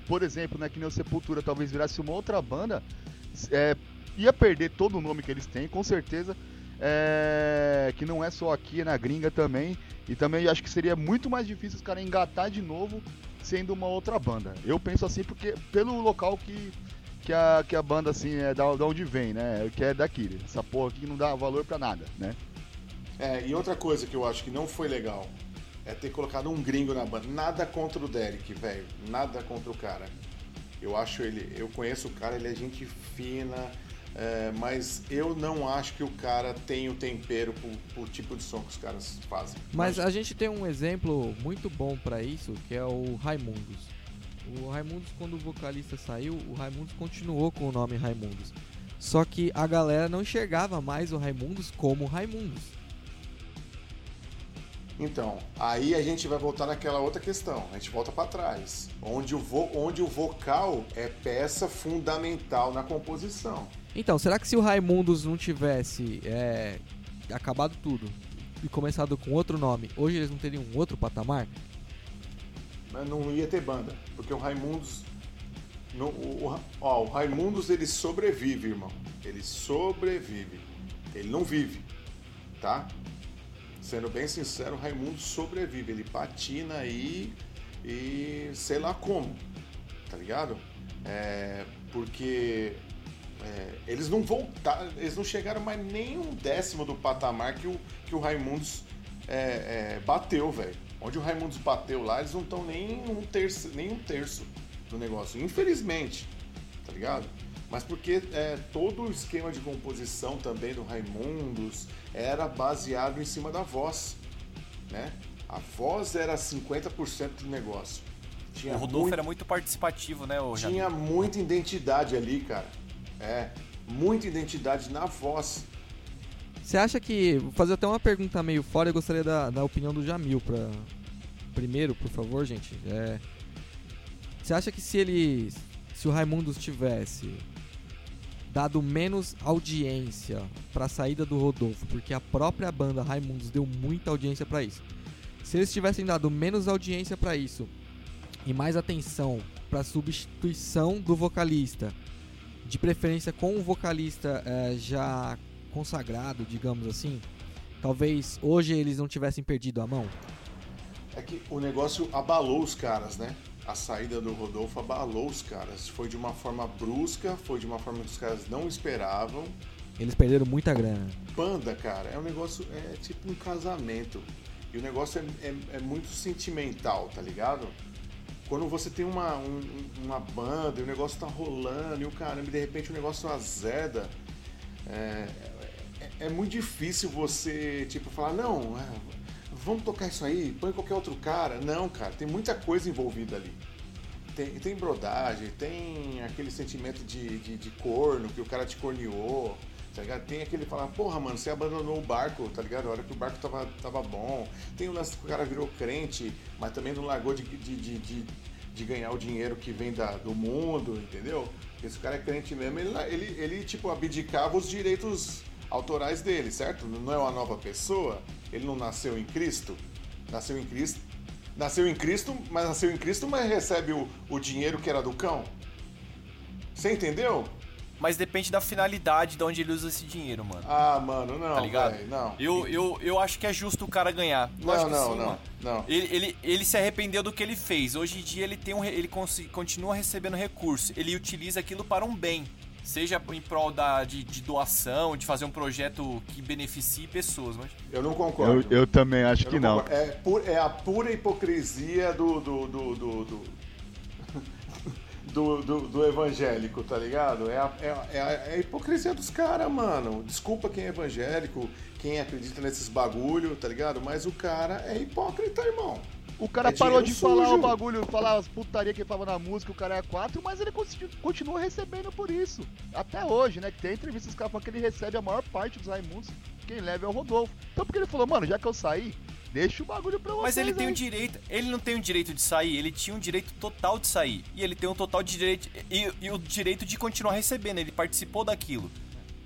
por exemplo, né, que nem o Sepultura talvez virasse uma outra banda, é, ia perder todo o nome que eles têm, com certeza. É, que não é só aqui, é na gringa também. E também acho que seria muito mais difícil os caras engatar de novo sendo uma outra banda. Eu penso assim porque pelo local que que a, que a banda, assim, é da, da onde vem, né? Que é daqui. Essa porra aqui não dá valor pra nada, né? É, e outra coisa que eu acho que não foi legal é ter colocado um gringo na banda. Nada contra o Derek, velho. Nada contra o cara. Eu acho ele. Eu conheço o cara, ele é gente fina. É, mas eu não acho que o cara tem o tempero pro, pro, tipo de som que os caras fazem. Mas a gente tem um exemplo muito bom para isso, que é o Raimundos. O Raimundos, quando o vocalista saiu, o Raimundos continuou com o nome Raimundos. Só que a galera não enxergava mais o Raimundos como Raimundos. Então, aí a gente vai voltar naquela outra questão. A gente volta para trás, onde o, vo onde o vocal é peça fundamental na composição. Então, será que se o Raimundos não tivesse é, acabado tudo e começado com outro nome, hoje eles não teriam um outro patamar? não ia ter banda, porque o Raimundos No, o, ó, o Raimundos ele sobrevive, irmão. Ele sobrevive. Ele não vive, tá? Sendo bem sincero, o Raimundo sobrevive. Ele patina aí e sei lá como, tá ligado? É, porque é, eles não voltaram, eles não chegaram mais nem um décimo do patamar que o, que o Raimundos é, é, bateu, velho. Onde o Raimundos bateu lá, eles não estão nem um terço, nem um terço do negócio. Infelizmente, tá ligado? Mas porque é, todo o esquema de composição também do Raimundos era baseado em cima da voz, né? A voz era 50% do negócio. Tinha o Rodolfo muito, era muito participativo, né? O tinha Jamil? muita identidade ali, cara. É, muita identidade na voz. Você acha que. Vou fazer até uma pergunta meio fora, eu gostaria da, da opinião do Jamil pra. Primeiro, por favor, gente. É, você acha que se ele. Se o Raimundos tivesse dado menos audiência para a saída do Rodolfo, porque a própria banda Raimundos deu muita audiência para isso. Se eles tivessem dado menos audiência para isso e mais atenção para a substituição do vocalista, de preferência com um vocalista é, já consagrado, digamos assim, talvez hoje eles não tivessem perdido a mão. É que o negócio abalou os caras, né? A saída do Rodolfo abalou os caras. Foi de uma forma brusca, foi de uma forma que os caras não esperavam. Eles perderam muita grana. Banda, cara, é um negócio, é tipo um casamento. E o negócio é, é, é muito sentimental, tá ligado? Quando você tem uma, um, uma banda e o negócio tá rolando e o caramba, de repente o negócio azeda, é, é, é muito difícil você, tipo, falar, não, é, vamos tocar isso aí, põe qualquer outro cara. Não, cara, tem muita coisa envolvida ali. Tem, tem brodagem, tem aquele sentimento de, de, de corno, que o cara te corneou, tá ligado? Tem aquele falar, porra, mano, você abandonou o barco, tá ligado? A hora que o barco tava, tava bom. Tem o lance que o cara virou crente, mas também não largou de, de, de, de, de ganhar o dinheiro que vem da, do mundo, entendeu? Esse cara é crente mesmo, ele, ele, ele tipo, abdicava os direitos autorais dele, certo? Não é uma nova pessoa, ele não nasceu em Cristo, nasceu em Cristo, nasceu em Cristo, mas nasceu em Cristo, mas recebe o, o dinheiro que era do cão. Você entendeu? Mas depende da finalidade de onde ele usa esse dinheiro, mano. Ah, mano, não. Tá ligado? Véio, não. Eu, eu, eu acho que é justo o cara ganhar. Não, não, sim, não, não. Ele, ele, ele se arrependeu do que ele fez. Hoje em dia ele tem um, ele continua recebendo recurso. Ele utiliza aquilo para um bem seja em prol da, de, de, doação, de fazer um projeto que beneficie pessoas. Mas... Eu não concordo. Eu, eu também acho eu que não. não. É, é, a pura hipocrisia do do, do, do, do, do, do, evangélico, tá ligado? É a, é, a, é a hipocrisia dos caras, mano. Desculpa quem é evangélico, quem acredita nesses bagulho, tá ligado? Mas o cara é hipócrita, irmão. O cara é parou de sujo. falar o bagulho, falar as putaria que ele falava na música, o cara é quatro, mas ele continua recebendo por isso. Até hoje, né? Que tem entrevistas que falam que ele recebe a maior parte dos Raimundos, quem leva é o Rodolfo. Então porque ele falou, mano, já que eu saí, deixa o bagulho pra vocês. Mas ele tem o um direito, ele não tem o um direito de sair, ele tinha um direito total de sair. E ele tem um total de direito. E, e o direito de continuar recebendo, ele participou daquilo.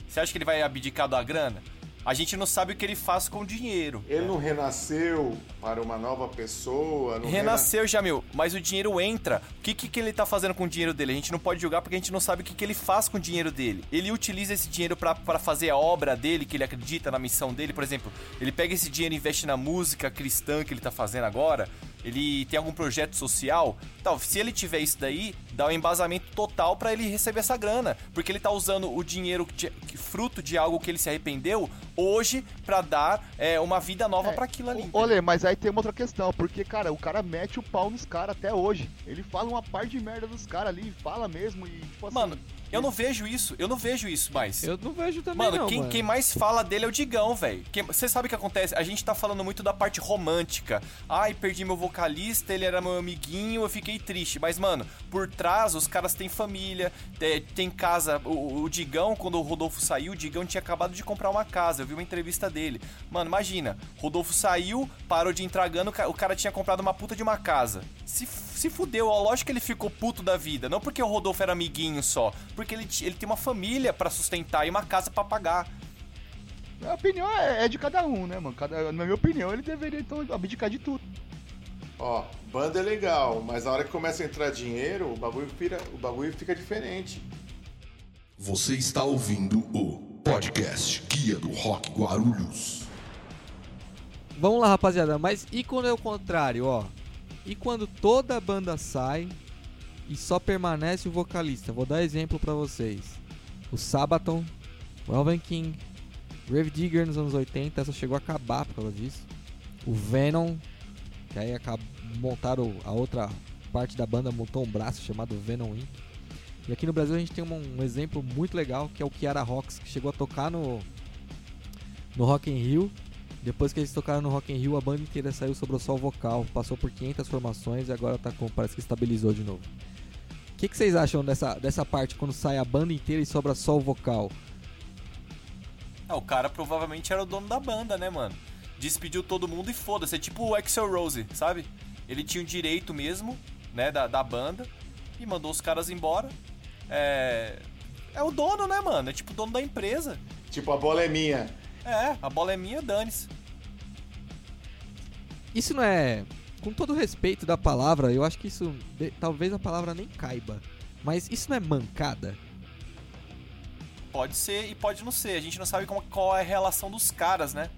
Você acha que ele vai abdicar da grana? A gente não sabe o que ele faz com o dinheiro. Ele não renasceu para uma nova pessoa. renasceu, rena... Jamil, mas o dinheiro entra. O que, que, que ele tá fazendo com o dinheiro dele? A gente não pode julgar porque a gente não sabe o que, que ele faz com o dinheiro dele. Ele utiliza esse dinheiro para fazer a obra dele, que ele acredita na missão dele. Por exemplo, ele pega esse dinheiro e investe na música cristã que ele tá fazendo agora ele tem algum projeto social, tal. Se ele tiver isso daí, dá um embasamento total para ele receber essa grana, porque ele tá usando o dinheiro de, fruto de algo que ele se arrependeu hoje para dar é, uma vida nova é, para aquilo ali. Olha, mas aí tem uma outra questão, porque cara, o cara mete o pau nos caras até hoje. Ele fala uma parte de merda dos caras ali, fala mesmo e tipo assim, Mano, eu não vejo isso, eu não vejo isso mais. Eu não vejo também. Mano, não, quem, mano. quem mais fala dele é o Digão, velho. Você sabe o que acontece? A gente tá falando muito da parte romântica. Ai, perdi meu vocalista, ele era meu amiguinho, eu fiquei triste. Mas, mano, por trás os caras têm família, tem casa. O, o Digão, quando o Rodolfo saiu, o Digão tinha acabado de comprar uma casa. Eu vi uma entrevista dele. Mano, imagina, Rodolfo saiu, parou de entrar grana, o cara tinha comprado uma puta de uma casa. Se, se fudeu, ó, lógico que ele ficou puto da vida. Não porque o Rodolfo era amiguinho só, porque ele, ele tem uma família para sustentar e uma casa para pagar. A opinião é, é, de cada um, né, mano? Cada, na minha opinião, ele deveria então abdicar de tudo. Ó, banda é legal, mas na hora que começa a entrar dinheiro, o bagulho, fica, o bagulho fica diferente. Você está ouvindo o podcast Guia do Rock Guarulhos. Vamos lá, rapaziada, mas e quando é o contrário, ó? E quando toda a banda sai e só permanece o vocalista? Vou dar exemplo pra vocês. O Sabaton, o Elven King, Grave Digger nos anos 80, essa chegou a acabar por causa disso. O Venom, que aí acabou, montaram a outra parte da banda, montou um braço chamado Venom Inc. E aqui no Brasil a gente tem um, um exemplo muito legal, que é o Kiara Rocks, que chegou a tocar no, no Rock in Rio. Depois que eles tocaram no Rock in Rio, a banda inteira saiu, sobrou só o vocal. Passou por 500 formações e agora tá com, parece que estabilizou de novo. O que, que vocês acham dessa, dessa parte, quando sai a banda inteira e sobra só o vocal? Ah, o cara provavelmente era o dono da banda, né, mano? Despediu todo mundo e foda-se. É tipo o Axel Rose, sabe? Ele tinha o direito mesmo, né, da, da banda e mandou os caras embora. É. É o dono, né, mano? É tipo o dono da empresa. Tipo, a bola é minha. É, a bola é minha, dane-se. Isso não é. Com todo respeito da palavra, eu acho que isso. de- talvez a palavra nem caiba. Mas isso não é mancada? Pode ser e pode não ser. A gente não sabe como- qual é a relação dos caras, né?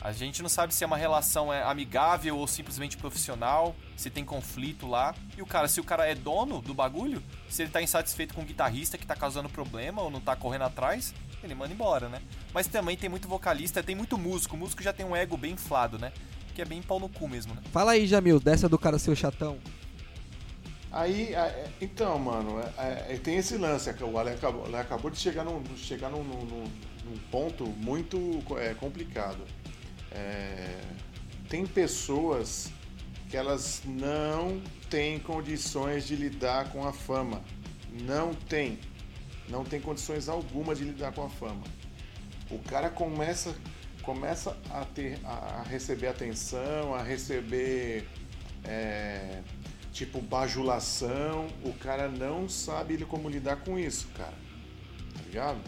A gente não sabe se é uma relação é, amigável ou simplesmente profissional, se tem conflito lá. E o cara, se o cara é dono do bagulho, se ele tá insatisfeito com o guitarrista que tá causando problema ou não tá correndo atrás, ele manda embora, né? Mas também tem muito vocalista, tem muito músico. O músico já tem um ego bem inflado, né? Que é bem pau no cu mesmo, né? Fala aí, Jamil, dessa do cara ser o chatão. Aí, é, então, mano, é- é- tem esse lance. é que O Ale acabou, Ale acabou de chegar num, chegar num, num- num- num ponto muito é, complicado. É, tem pessoas que elas não têm condições de lidar com a fama. Não tem. Não tem condições alguma de lidar com a fama. O cara começa, começa a, ter, a receber atenção, a receber é, tipo bajulação. O cara não sabe ele como lidar com isso, cara. Tá ligado?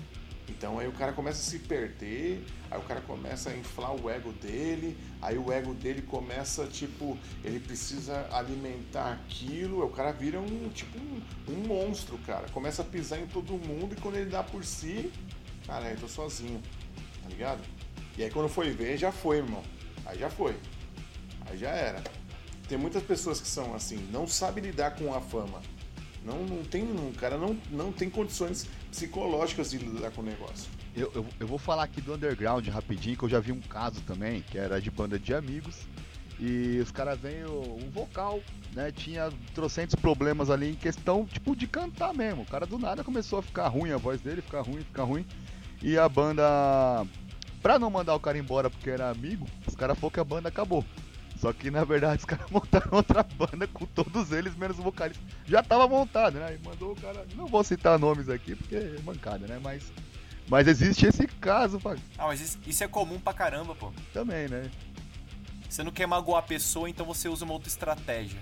Então aí o cara começa a se perder, aí o cara começa a inflar o ego dele, aí o ego dele começa, tipo, ele precisa alimentar aquilo, aí o cara vira um, tipo, um, um monstro, cara. Começa a pisar em todo mundo e quando ele dá por si, cara, eu tô sozinho, tá ligado? E aí quando foi ver, já foi, irmão. Aí já foi. Aí já era. Tem muitas pessoas que são assim, não sabem lidar com a fama. Não, não tem, o cara não, não tem condições psicológicas de lidar com o negócio. Eu, eu, eu vou falar aqui do underground rapidinho, que eu já vi um caso também, que era de banda de amigos. E os caras vêm o vocal, né? Tinha trocentos problemas ali em questão, tipo, de cantar mesmo. O cara do nada começou a ficar ruim, a voz dele ficar ruim, ficar ruim. E a banda, pra não mandar o cara embora porque era amigo, os caras falaram que a banda acabou. Só que na verdade os caras montaram outra banda com todos eles, menos o vocalista. Já tava montado, né? E mandou o cara. Não vou citar nomes aqui porque é mancada, né? Mas. Mas existe esse caso, Fábio, Ah, mas isso, isso é comum pra caramba, pô. também, né? Você não quer magoar a pessoa, então você usa uma outra estratégia.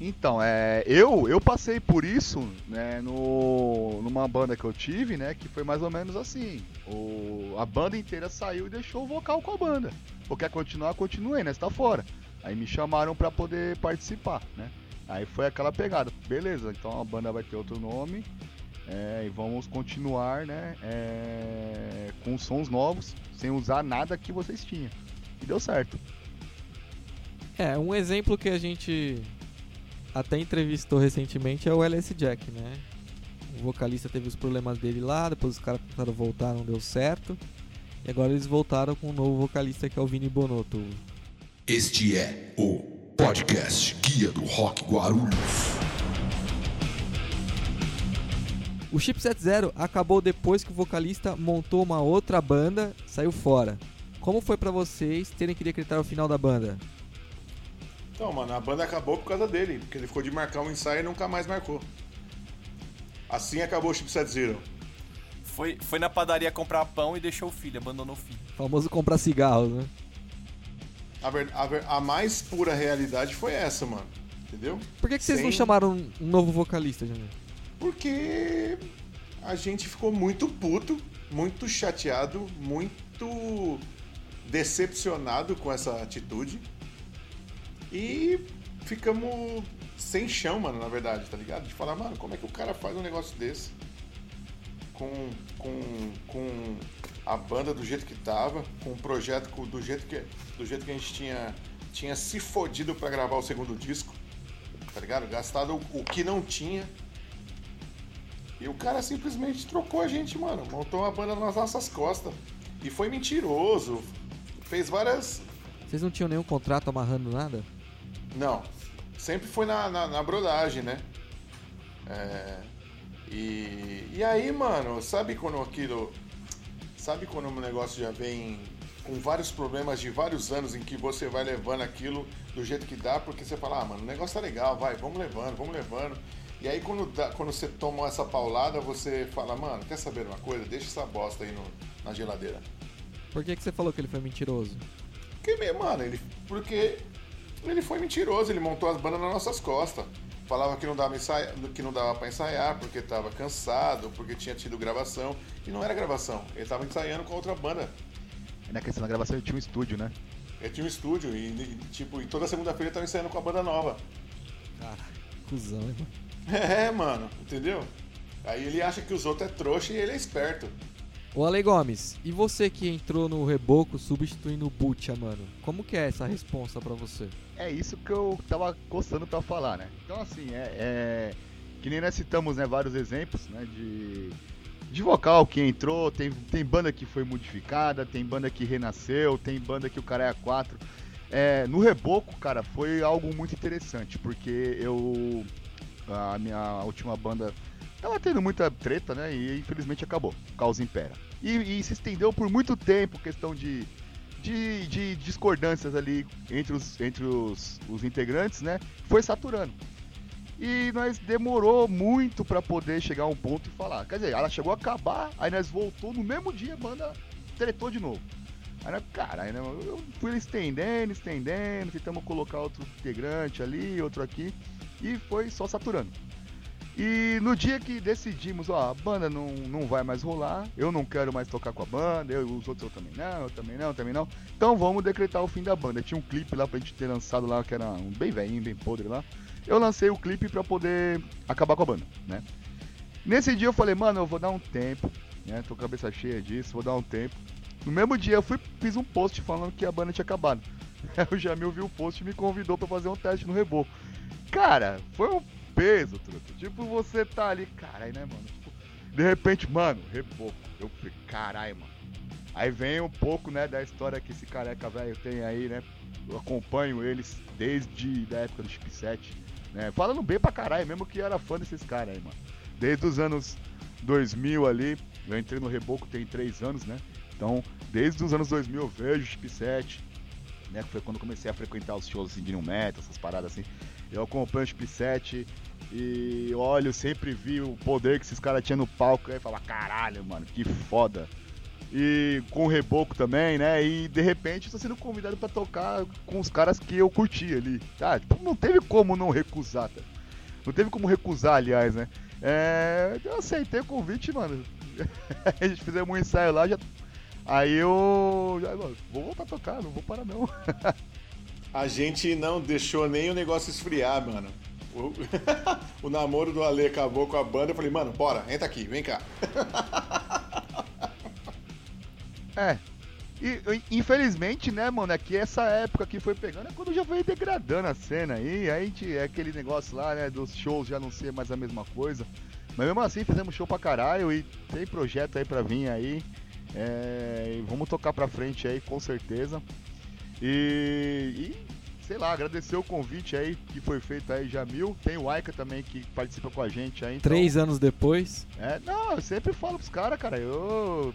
Então, é, eu eu passei por isso, né, no, numa banda que eu tive, né, que foi mais ou menos assim. O, a banda inteira saiu e deixou o vocal com a banda. Ou quer continuar, continuei, né, você tá fora. Aí me chamaram pra poder participar, né. Aí foi aquela pegada, beleza, então a banda vai ter outro nome é, e vamos continuar, né, é, com sons novos, sem usar nada que vocês tinham. E deu certo. É, um exemplo que a gente até entrevistou recentemente é o LS Jack, né? O vocalista teve os problemas dele lá, depois os caras tentaram voltar, não deu certo. E agora eles voltaram com um novo vocalista que é o Vini Bonotto. Este é o podcast Guia do Rock Guarulhos. O Chipset Zero acabou depois que o vocalista montou uma outra banda, saiu fora. Como foi pra vocês terem que decretar o final da banda? Então, mano, a banda acabou por causa dele, porque ele ficou de marcar um ensaio e nunca mais marcou. Assim acabou o Chipset Zero. Foi, foi na padaria comprar pão e deixou o filho, abandonou o filho. O famoso comprar cigarros, né? A, ver- a ver- a mais pura realidade foi essa, mano. Entendeu? Por que, que vocês não Sem- chamaram um novo vocalista, Jamil? Porque a gente ficou muito puto, muito chateado, muito decepcionado com essa atitude. E ficamos sem chão, mano, na verdade, tá ligado? De falar, mano, como é que o cara faz um negócio desse? Com, com, com a banda do jeito que tava, com o projeto do jeito que, do jeito que a gente tinha, tinha se fodido para gravar o segundo disco, tá ligado? Gastado o, o que não tinha. E o cara simplesmente trocou a gente, mano. Montou uma banda nas nossas costas. E foi mentiroso. Fez várias. Vocês não tinham nenhum contrato amarrando nada? Não. Sempre foi na, na, na brodagem, né? É... E, e aí, mano, sabe quando aquilo. Sabe quando o negócio já vem com vários problemas de vários anos em que você vai levando aquilo do jeito que dá, porque você fala, ah, mano, o negócio tá legal, vai, vamos levando, vamos levando. E aí quando, dá, quando você toma essa paulada, você fala, mano, quer saber uma coisa? Deixa essa bosta aí no, na geladeira. Por que, que você falou que ele foi mentiroso? Porque, mano, ele. Porque ele foi mentiroso, ele montou as bandas nas nossas costas. Falava que não dava, ensaia, que não dava pra ensaiar porque tava cansado, porque tinha tido gravação. E não era gravação, ele tava ensaiando com outra banda. Na questão da gravação ele tinha um estúdio, né? Ele tinha um estúdio e, e tipo, e toda segunda-feira ele tava ensaiando com a banda nova. Caralho, cuzão, hein, mano? É, mano, entendeu? Aí ele acha que os outros é trouxa e ele é esperto. Ô Ale Gomes, e você que entrou no Reboco substituindo o Butcha, mano? Como que é essa responsa pra você? É isso que eu tava gostando pra falar, né? Então assim, é, é... Que nem nós citamos né, vários exemplos né, de, de vocal que entrou, tem, tem banda que foi modificada, tem banda que renasceu, tem banda que o cara é a 4. É, no Reboco, cara, foi algo muito interessante, porque eu. A minha última banda tava tendo muita treta, né? E infelizmente acabou. Caos Impera. E, e se estendeu por muito tempo questão de, de, de discordâncias ali entre os, entre os, os integrantes, né? Foi saturando. E nós demorou muito para poder chegar a um ponto e falar. Quer dizer, ela chegou a acabar, aí nós voltou no mesmo dia, a banda tretou de novo. Aí, nós, cara, aí, né, eu fui estendendo, estendendo, tentamos colocar outro integrante ali, outro aqui, e foi só saturando. E no dia que decidimos, ó, a banda não, não vai mais rolar, eu não quero mais tocar com a banda, eu, os outros eu também não, eu também não, eu também não. Então vamos decretar o fim da banda. Tinha um clipe lá pra gente ter lançado lá, que era um bem velhinho, bem podre lá. Eu lancei o clipe pra poder acabar com a banda, né? Nesse dia eu falei, mano, eu vou dar um tempo, né? Tô cabeça cheia disso, vou dar um tempo. No mesmo dia eu fui, fiz um post falando que a banda tinha acabado. O Jamil viu o post e me convidou pra fazer um teste no Reboco. Cara, foi um peso, truta. Tipo, você tá ali, caralho, né, mano? Tipo, de repente, mano, reboco. Eu falei, caralho, mano. Aí vem um pouco, né, da história que esse careca velho tem aí, né? Eu acompanho eles desde a época do Chip 7, né? Falando bem pra caralho, mesmo que eu era fã desses caras aí, mano. Desde os anos 2000 ali, eu entrei no Reboco tem 3 anos, né? Então, desde os anos 2000 eu vejo o Chip 7, né? Foi quando comecei a frequentar os shows assim, de New Metal, essas paradas assim. Eu acompanho o Chip 7 e olha, eu sempre vi o poder que esses caras tinham no palco. Aí falava, caralho, mano, que foda. E com o Reboco também, né? E de repente estou sendo convidado para tocar com os caras que eu curti ali. Tá? Tipo, não teve como não recusar, tá? Não teve como recusar, aliás, né? É, eu aceitei o convite, mano. a gente fizemos um ensaio lá, já. Aí eu. Já, vou voltar a tocar, não vou parar não. A gente não deixou nem o negócio esfriar, mano. O, o namoro do Ale acabou com a banda. Eu falei, mano, bora, entra aqui, vem cá. É. E, infelizmente, né, mano, é que essa época que foi pegando é quando já foi degradando a cena aí. Aí a gente, é aquele negócio lá, né, dos shows já não ser mais a mesma coisa. Mas mesmo assim fizemos show pra caralho e tem projeto aí pra vir aí. É, vamos tocar pra frente aí com certeza. E, e, sei lá, agradecer o convite aí que foi feito aí, Jamil. Tem o Aika também que participa com a gente aí. Então... Três anos depois. É, não, eu sempre falo pros caras, cara, eu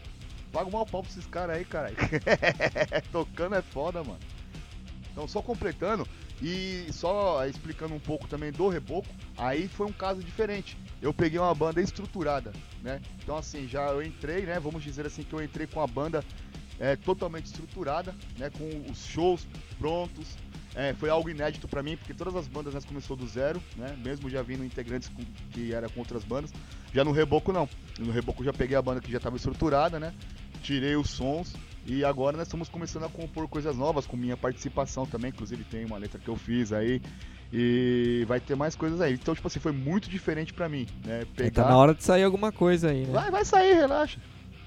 pago mal pau pra esses caras aí, cara. Tocando é foda, mano. Então, só completando e só explicando um pouco também do Reboco, aí foi um caso diferente. Eu peguei uma banda estruturada, né? Então, assim, já eu entrei, né? Vamos dizer assim que eu entrei com a banda é, totalmente estruturada, né? Com os shows prontos. É, foi algo inédito para mim, porque todas as bandas né, começou do zero, né? Mesmo já vindo integrantes com, que era com outras bandas. Já no Reboco não. No Reboco já peguei a banda que já estava estruturada, né? Tirei os sons E agora nós estamos começando a compor coisas novas com minha participação também, inclusive tem uma letra que eu fiz aí. E vai ter mais coisas aí. Então, tipo assim, foi muito diferente pra mim, né? Pegar... Tá na hora de sair alguma coisa aí, né? Vai, vai sair, relaxa.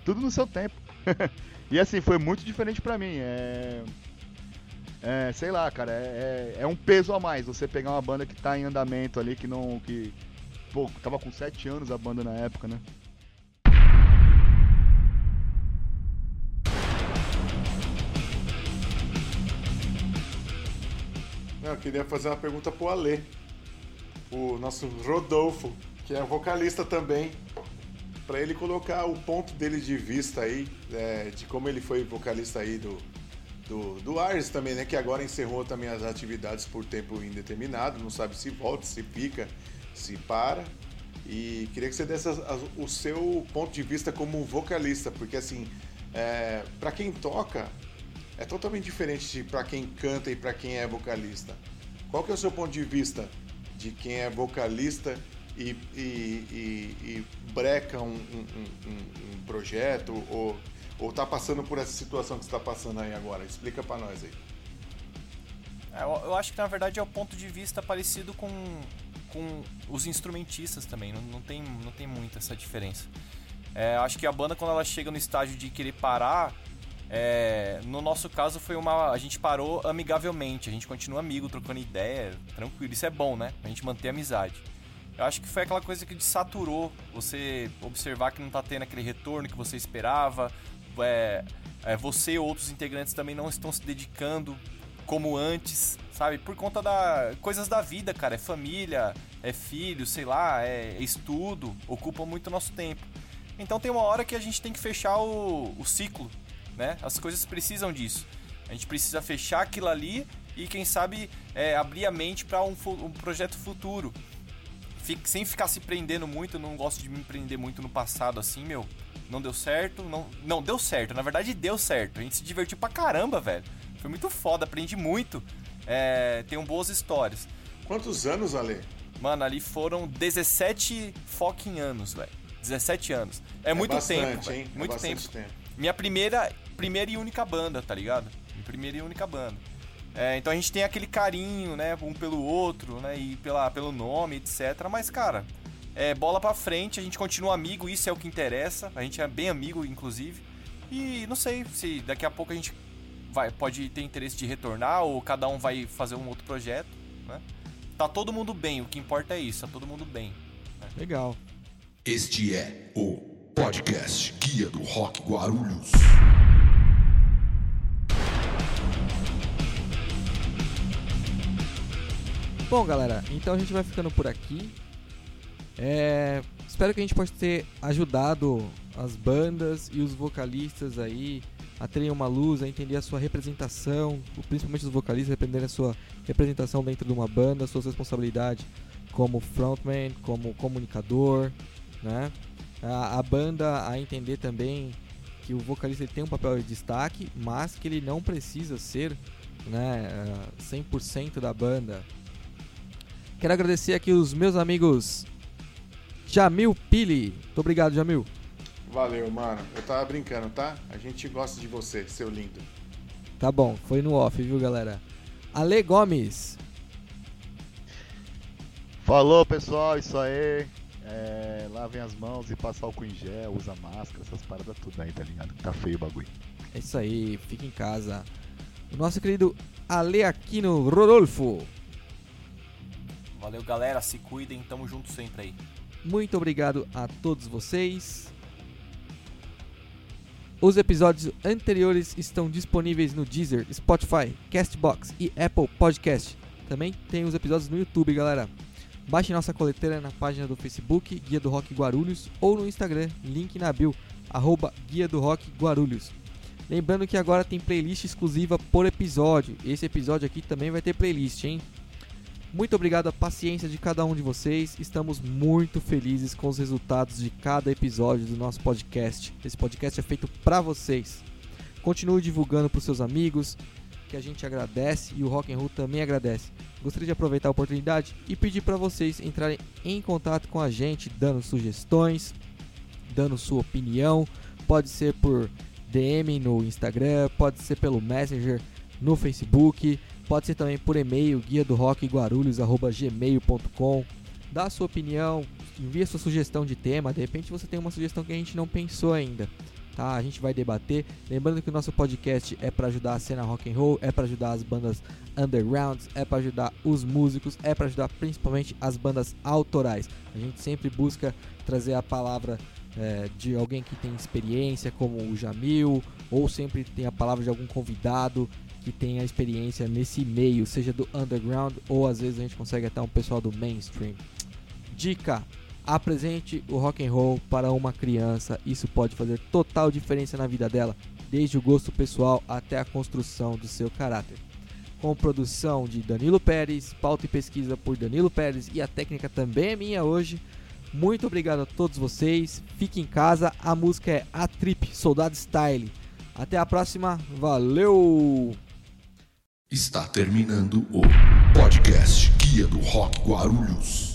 Tudo no seu tempo. e assim, foi muito diferente pra mim. É... É, sei lá, cara, é, é, é, um peso a mais você pegar uma banda que tá em andamento ali, que não. que. Pô, tava com 7 anos a banda na época, né? Eu queria fazer uma pergunta pro Alê. O nosso Rodolfo, que é vocalista também. para ele colocar o ponto dele de vista aí, é, de como ele foi vocalista aí do, do, do Ars também, né? Que agora encerrou também as atividades por tempo indeterminado, não sabe se volta, se pica, se para. E queria que você desse o seu ponto de vista como vocalista, porque assim, é, para quem toca, é totalmente diferente para quem canta e para quem é vocalista. Qual que é o seu ponto de vista de quem é vocalista e, e, e, e breca um, um, um, um projeto ou ou tá passando por essa situação que está passando aí agora? Explica para nós aí. É, eu acho que na verdade é o ponto de vista parecido com, com os instrumentistas também. Não, não, tem, não tem muita essa diferença. É, acho que a banda quando ela chega no estágio de querer parar, é, no nosso caso foi uma. A gente parou amigavelmente, a gente continua amigo, trocando ideia, tranquilo. Isso é bom, né? A gente manter a amizade. Eu acho que foi aquela coisa que desaturou você observar que não tá tendo aquele retorno que você esperava, é, é, você e outros integrantes também não estão se dedicando como antes, sabe? Por conta da coisas da vida, cara. É família, é filho, sei lá, é estudo, ocupa muito nosso tempo. Então tem uma hora que a gente tem que fechar o, o ciclo, né? As coisas precisam disso. A gente precisa fechar aquilo ali e quem sabe é, abrir a mente para um, um, projeto futuro. Fique, sem ficar se prendendo muito, eu não gosto de me prender muito no passado assim, meu não deu certo, não, não deu certo, na verdade deu certo. A gente se divertiu pra caramba, velho. Foi muito foda, aprendi muito. É, tem boas histórias. Quantos anos, Ale? Mano, ali foram 17 fucking anos, velho. 17 anos. É, é muito bastante, tempo, hein? É muito tempo. tempo. Minha primeira, primeira e única banda, tá ligado? Minha primeira e única banda. É, então a gente tem aquele carinho, né, um pelo outro, né, e pela, pelo nome, etc. Mas, cara, é, bola pra frente, a gente continua amigo, isso é o que interessa. A gente é bem amigo, inclusive. E não sei se daqui a pouco a gente vai, pode ter interesse de retornar ou cada um vai fazer um outro projeto, né? Tá todo mundo bem, o que importa é isso, tá todo mundo bem. Né? Legal. Este é o podcast Guia do Rock Guarulhos. Bom, galera, então a gente vai ficando por aqui. É, espero que a gente possa ter ajudado as bandas e os vocalistas aí a terem uma luz, a entender a sua representação, principalmente os vocalistas, aprender a sua representação dentro de uma banda, suas responsabilidades como frontman, como comunicador, né? A, a banda a entender também que o vocalista tem um papel de destaque, mas que ele não precisa ser né, 100% da banda. Quero agradecer aqui os meus amigos Jamil Pili. Muito obrigado, Jamil. Valeu, mano. Eu tava brincando, tá? A gente gosta de você, seu lindo. Tá bom, foi no off, viu, galera? Ale Gomes. Falou, pessoal, isso aí. É, lavem as mãos e passa álcool em gel, usa máscara, essas paradas tudo aí, tá ligado? Tá feio o bagulho. É isso aí, fica em casa. O nosso querido Ale Aquino Rodolfo. Valeu, galera. Se cuidem, tamo junto sempre aí. Muito obrigado a todos vocês. Os episódios anteriores estão disponíveis no Deezer, Spotify, Castbox e Apple Podcast. Também tem os episódios no YouTube, galera. Baixe nossa coleteira na página do Facebook, Guia do Rock Guarulhos, ou no Instagram, link na bio, arroba Guia do Rock Guarulhos. Lembrando que agora tem playlist exclusiva por episódio. Esse episódio aqui também vai ter playlist, hein? Muito obrigado à paciência de cada um de vocês. Estamos muito felizes com os resultados de cada episódio do nosso podcast. Esse podcast é feito para vocês. Continue divulgando para seus amigos, que a gente agradece e o Rock and Roll também agradece. Gostaria de aproveitar a oportunidade e pedir para vocês entrarem em contato com a gente, dando sugestões, dando sua opinião. Pode ser por DM no Instagram, pode ser pelo Messenger no Facebook, pode ser também por e-mail, guia do rock guarulhos@gmail.com. Dá a sua opinião, envia sua sugestão de tema, de repente você tem uma sugestão que a gente não pensou ainda. Tá, a gente vai debater. Lembrando que o nosso podcast é para ajudar a cena rock and roll, é para ajudar as bandas undergrounds, é para ajudar os músicos, é para ajudar principalmente as bandas autorais. A gente sempre busca trazer a palavra é, de alguém que tem experiência, como o Jamil, ou sempre tem a palavra de algum convidado que tenha experiência nesse meio, seja do underground ou às vezes a gente consegue até um pessoal do mainstream. Dica: apresente o rock and roll para uma criança. Isso pode fazer total diferença na vida dela, desde o gosto pessoal até a construção do seu caráter. Com produção de Danilo Pérez, pauta e pesquisa por Danilo Pérez e a técnica também é minha hoje. Muito obrigado a todos vocês. Fique em casa. A música é A Trip Soldado Style. Até a próxima. Valeu! Está terminando o podcast Guia do Rock Guarulhos.